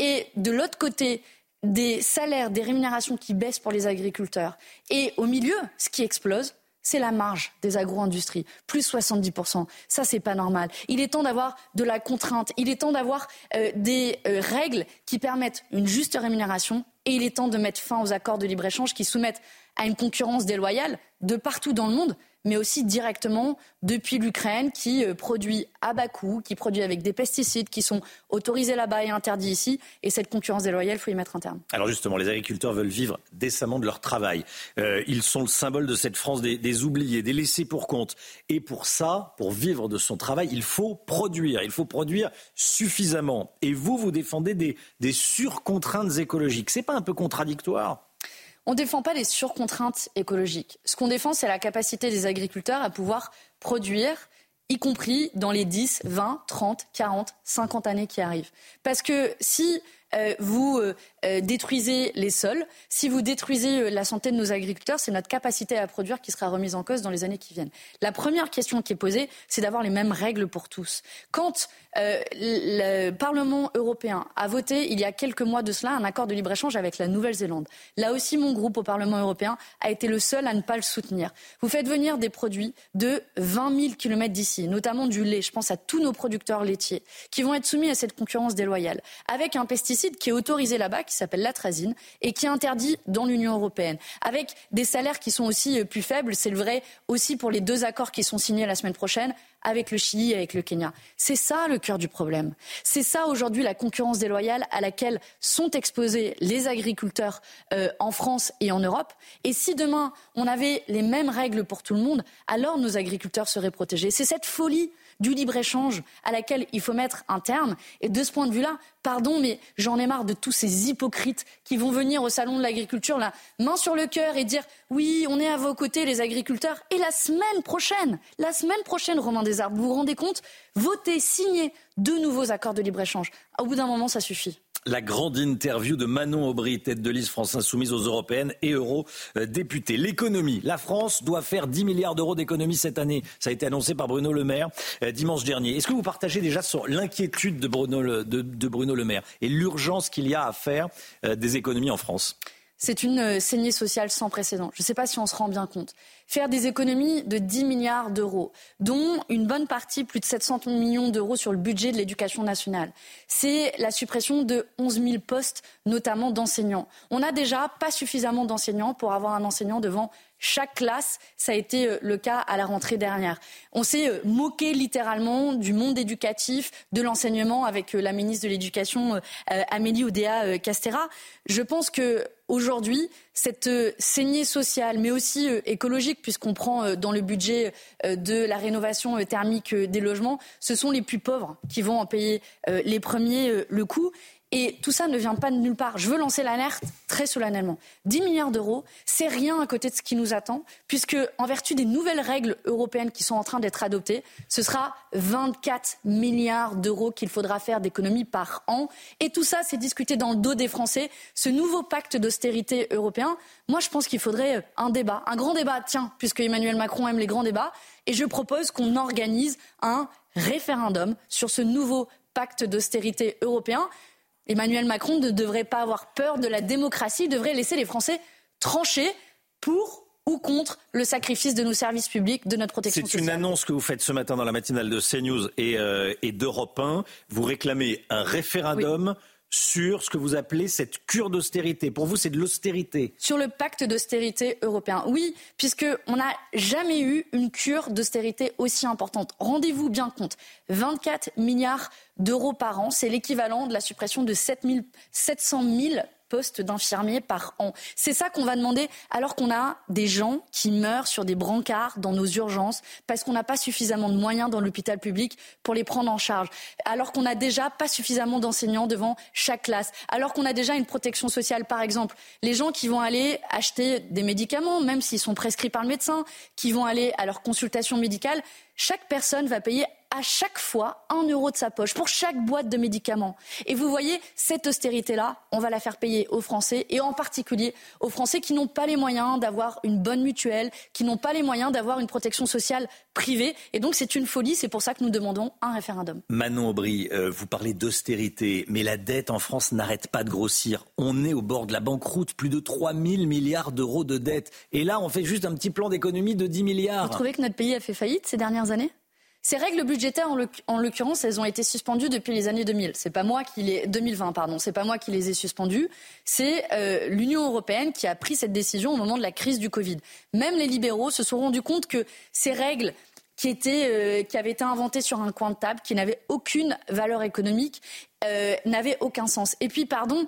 et de l'autre côté, des salaires, des rémunérations qui baissent pour les agriculteurs, et au milieu, ce qui explose, c'est la marge des agro-industries, plus 70%. Ça, c'est pas normal. Il est temps d'avoir de la contrainte. Il est temps d'avoir euh, des euh, règles qui permettent une juste rémunération. Et il est temps de mettre fin aux accords de libre-échange qui soumettent à une concurrence déloyale de partout dans le monde, mais aussi directement depuis l'Ukraine qui euh, produit à bas coût, qui produit avec des pesticides qui sont autorisés là-bas et interdits ici. Et cette concurrence déloyale, il faut y mettre un terme. Alors justement, les agriculteurs veulent vivre décemment de leur travail. Euh, ils sont le symbole de cette France des, oubliés, des laissés pour compte. Et pour ça, pour vivre de son travail, il faut produire. Il faut produire suffisamment. Et vous, vous défendez des, des surcontraintes écologiques. C'est pas un peu contradictoire? On ne défend pas les surcontraintes écologiques. Ce qu'on défend, c'est la capacité des agriculteurs à pouvoir produire, y compris dans les 10, 20, 30, 40, 50 années qui arrivent. Parce que si euh, vous euh, euh, détruisez les sols, si vous détruisez la santé de nos agriculteurs, c'est notre capacité à produire qui sera remise en cause dans les années qui viennent. La première question qui est posée, c'est d'avoir les mêmes règles pour tous. Quand le Parlement européen a voté, il y a quelques mois de cela, un accord de libre-échange avec la Nouvelle-Zélande, là aussi, mon groupe au Parlement européen a été le seul à ne pas le soutenir. Vous faites venir des produits de 20 000 kilomètres d'ici, notamment du lait, je pense à tous nos producteurs laitiers, qui vont être soumis à cette concurrence déloyale, avec un pesticide qui est autorisé là-bas, qui s'appelle l'atrazine, et qui est interdit dans l'Union européenne, avec des salaires qui sont aussi euh, plus faibles. C'est le vrai aussi pour les deux accords qui sont signés la semaine prochaine avec le Chili et avec le Kenya. C'est ça le cœur du problème. C'est ça aujourd'hui la concurrence déloyale à laquelle sont exposés les agriculteurs euh, en France et en Europe. Et si demain on avait les mêmes règles pour tout le monde, alors nos agriculteurs seraient protégés. C'est cette folie du libre-échange à laquelle il faut mettre un terme. Et de ce point de vue-là, pardon, mais j'en ai marre de tous ces hypocrites qui vont venir au salon de l'agriculture, la main sur le cœur et dire oui, on est à vos côtés, les agriculteurs. Et la semaine prochaine, la semaine prochaine, Romain Desarbes, vous vous rendez compte, voter, signer de nouveaux accords de libre-échange. Au bout d'un moment, ça suffit. La grande interview de Manon Aubry, tête de liste France Insoumise aux européennes et eurodéputée. L'économie. La France doit faire 10 milliards d'euros d'économie cette année. Ça a été annoncé par Bruno Le Maire euh, dimanche dernier. Est-ce que vous partagez déjà l'inquiétude de Bruno Le, de, de Bruno Le Maire et l'urgence qu'il y a à faire euh, des économies en France? C'est une euh, saignée sociale sans précédent. Je ne sais pas si on se rend bien compte. Faire des économies de 10 milliards d'euros, dont une bonne partie, plus de 700 millions d'euros sur le budget de l'éducation nationale, c'est la suppression de 11 000 postes, notamment d'enseignants. On n'a déjà pas suffisamment d'enseignants pour avoir un enseignant devant chaque classe. Ça a été euh, le cas à la rentrée dernière. On s'est euh, moqué littéralement du monde éducatif, de l'enseignement avec la ministre de l'Éducation, Amélie Oudéa-Castera. Je pense que aujourd'hui, cette saignée sociale, mais aussi écologique, puisqu'on prend dans le budget de la rénovation thermique des logements, ce sont les plus pauvres qui vont en payer les premiers le coût. Et tout ça ne vient pas de nulle part. Je veux lancer l'alerte très solennellement. 10 milliards d'euros, c'est rien à côté de ce qui nous attend, puisque en vertu des nouvelles règles européennes qui sont en train d'être adoptées, ce sera 24 milliards d'euros qu'il faudra faire d'économies par an. Et tout ça, c'est discuté dans le dos des Français. Ce nouveau pacte d'austérité européen, moi, je pense qu'il faudrait un débat, un grand débat, tiens, puisque Emmanuel Macron aime les grands débats. Et je propose qu'on organise un référendum sur ce nouveau pacte d'austérité européen. Emmanuel Macron ne devrait pas avoir peur de la démocratie, il devrait laisser les Français trancher pour ou contre le sacrifice de nos services publics, de notre protection C'est sociale. une annonce que vous faites ce matin dans la matinale de CNews et, euh, et d'Europe 1. Vous réclamez un référendum sur ce que vous appelez cette cure d'austérité. Pour vous, c'est de l'austérité. Sur le pacte d'austérité européen, oui, puisqu'on n'a jamais eu une cure d'austérité aussi importante. Rendez-vous bien compte, 24 milliards d'euros par an, c'est l'équivalent de la suppression de 7 000 700 000 d'infirmiers par an. C'est ça qu'on va demander alors qu'on a des gens qui meurent sur des brancards dans nos urgences parce qu'on n'a pas suffisamment de moyens dans l'hôpital public pour les prendre en charge. Alors qu'on n'a déjà pas suffisamment d'enseignants devant chaque classe. Alors qu'on a déjà une protection sociale, par exemple. Les gens qui vont aller acheter des médicaments, même s'ils sont prescrits par le médecin, qui vont aller à leur consultation médicale, chaque personne va payer à chaque fois un euro de sa poche pour chaque boîte de médicaments. Et vous voyez, cette austérité-là, on va la faire payer aux Français et en particulier aux Français qui n'ont pas les moyens d'avoir une bonne mutuelle, qui n'ont pas les moyens d'avoir une protection sociale privée. Et donc c'est une folie, c'est pour ça que nous demandons un référendum. Manon Aubry, euh, vous parlez d'austérité, mais la dette en France n'arrête pas de grossir. On est au bord de la banqueroute, plus de 3 000 milliards d'euros de dette. Et là, on fait juste un petit plan d'économie de 10 milliards. Vous trouvez que notre pays a fait faillite ces dernières années? Ces règles budgétaires, en l'occurrence, elles ont été suspendues depuis les années 2000. C'est pas moi qui les 2020, pardon. C'est pas moi qui les ai suspendues. C'est euh, l'Union européenne qui a pris cette décision au moment de la crise du Covid. Même les libéraux se sont rendus compte que ces règles qui, étaient, euh, qui avaient été inventées sur un coin de table, qui n'avaient aucune valeur économique, euh, n'avaient aucun sens. Et puis, pardon,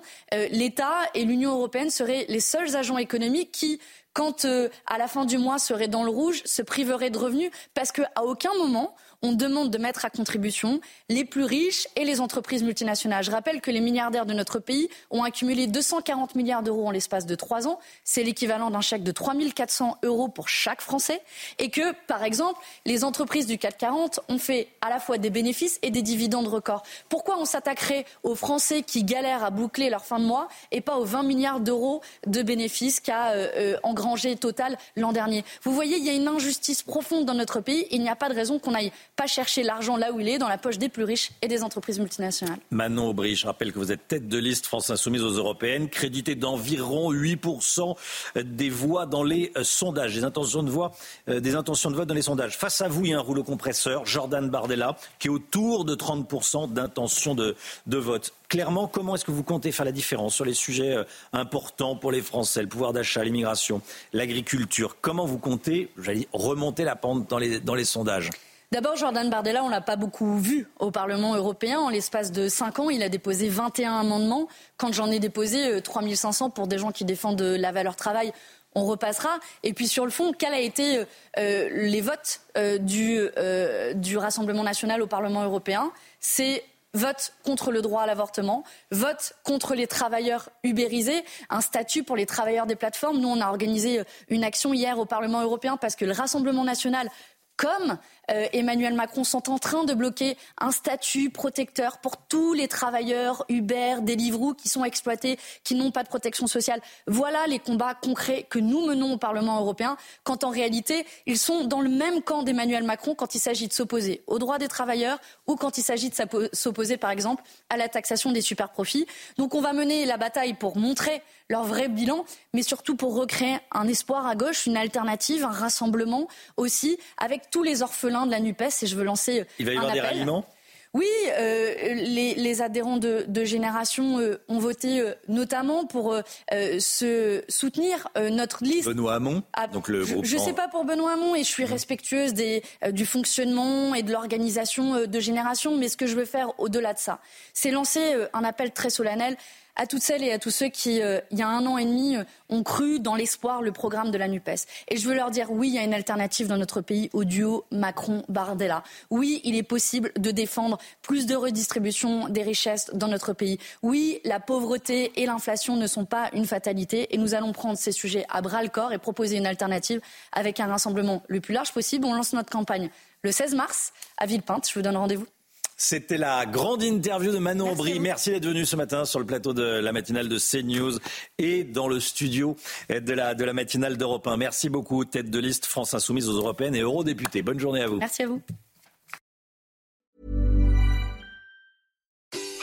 l'État et l'Union européenne seraient les seuls agents économiques qui quand à la fin du mois seraient dans le rouge, se priveraient de revenus parce qu'à aucun moment on demande de mettre à contribution les plus riches et les entreprises multinationales. Je rappelle que les milliardaires de notre pays ont accumulé 240 milliards d'euros en l'espace de trois ans. C'est l'équivalent d'un chèque de 3 400 euros pour chaque Français. Et que, par exemple, les entreprises du CAC 40 ont fait à la fois des bénéfices et des dividendes records. Pourquoi on s'attaquerait aux Français qui galèrent à boucler leur fin de mois et pas aux 20 milliards d'euros de bénéfices qu'a euh, euh, engrangé Total l'an dernier? Vous voyez, il y a une injustice profonde dans notre pays. Il n'y a pas de raison qu'on aille pas chercher l'argent là où il est, dans la poche des plus riches et des entreprises multinationales. Manon Aubry, je rappelle que vous êtes tête de liste France Insoumise aux Européennes, crédité d'environ 8% des voix dans les euh, sondages, des intentions de voix, euh, des intentions de vote dans les sondages. Face à vous, il y a un rouleau compresseur, Jordan Bardella, qui est autour de 30% d'intention de, de vote. Clairement, comment est-ce que vous comptez faire la différence sur les sujets euh, importants pour les Français, le pouvoir d'achat, l'immigration, l'agriculture? Comment vous comptez, j'allais remonter la pente dans les, dans les sondages? D'abord, Jordan Bardella, on l'a pas beaucoup vu au Parlement européen. En l'espace de cinq ans, il a déposé 21 amendements. Quand j'en ai déposé 3500 euh, pour des gens qui défendent la valeur travail, on repassera. Et puis sur le fond, quels ont été euh, les votes euh, du, du Rassemblement national au Parlement européen? C'est vote contre le droit à l'avortement, vote contre les travailleurs ubérisés, un statut pour les travailleurs des plateformes. Nous, on a organisé une action hier au Parlement européen parce que le Rassemblement national comme euh, Emmanuel Macron sont en train de bloquer un statut protecteur pour tous les travailleurs Uber, Deliveroo qui sont exploités, qui n'ont pas de protection sociale. Voilà les combats concrets que nous menons au Parlement européen, quand en réalité, ils sont dans le même camp d'Emmanuel Macron quand il s'agit de s'opposer aux droits des travailleurs ou quand il s'agit de s'opposer, par exemple, à la taxation des superprofits. Donc on va mener la bataille pour montrer leur vrai bilan, mais surtout pour recréer un espoir à gauche, une alternative, un rassemblement aussi, avec tous les orphelins de la NUPES. Et je veux lancer Il va y avoir des ralliements? Oui, euh, les, adhérents de, Génération euh, ont voté euh, notamment pour se soutenir notre liste. Benoît Hamon, ah, donc le Je ne sais pas pour Benoît Hamon et je suis mmh. respectueuse des, du fonctionnement et de l'organisation de Génération, mais ce que je veux faire au-delà de ça, c'est lancer un appel très solennel à toutes celles et à tous ceux qui, euh, il y a un an et demi, euh, ont cru dans l'espoir le programme de la NUPES. Et je veux leur dire, oui, il y a une alternative dans notre pays au duo Macron-Bardella. Oui, il est possible de défendre plus de redistribution des richesses dans notre pays. Oui, la pauvreté et l'inflation ne sont pas une fatalité et nous allons prendre ces sujets à bras le corps et proposer une alternative avec un rassemblement le plus large possible. On lance notre campagne le 16 mars à Villepinte. Je vous donne rendez-vous. C'était la grande interview de Manon Aubry. Merci d'être venu ce matin sur le plateau de la matinale de CNews et dans le studio de la, de la matinale d'Europe 1. Merci beaucoup, tête de liste France Insoumise aux Européennes et eurodéputés. Bonne journée à vous. Merci à vous.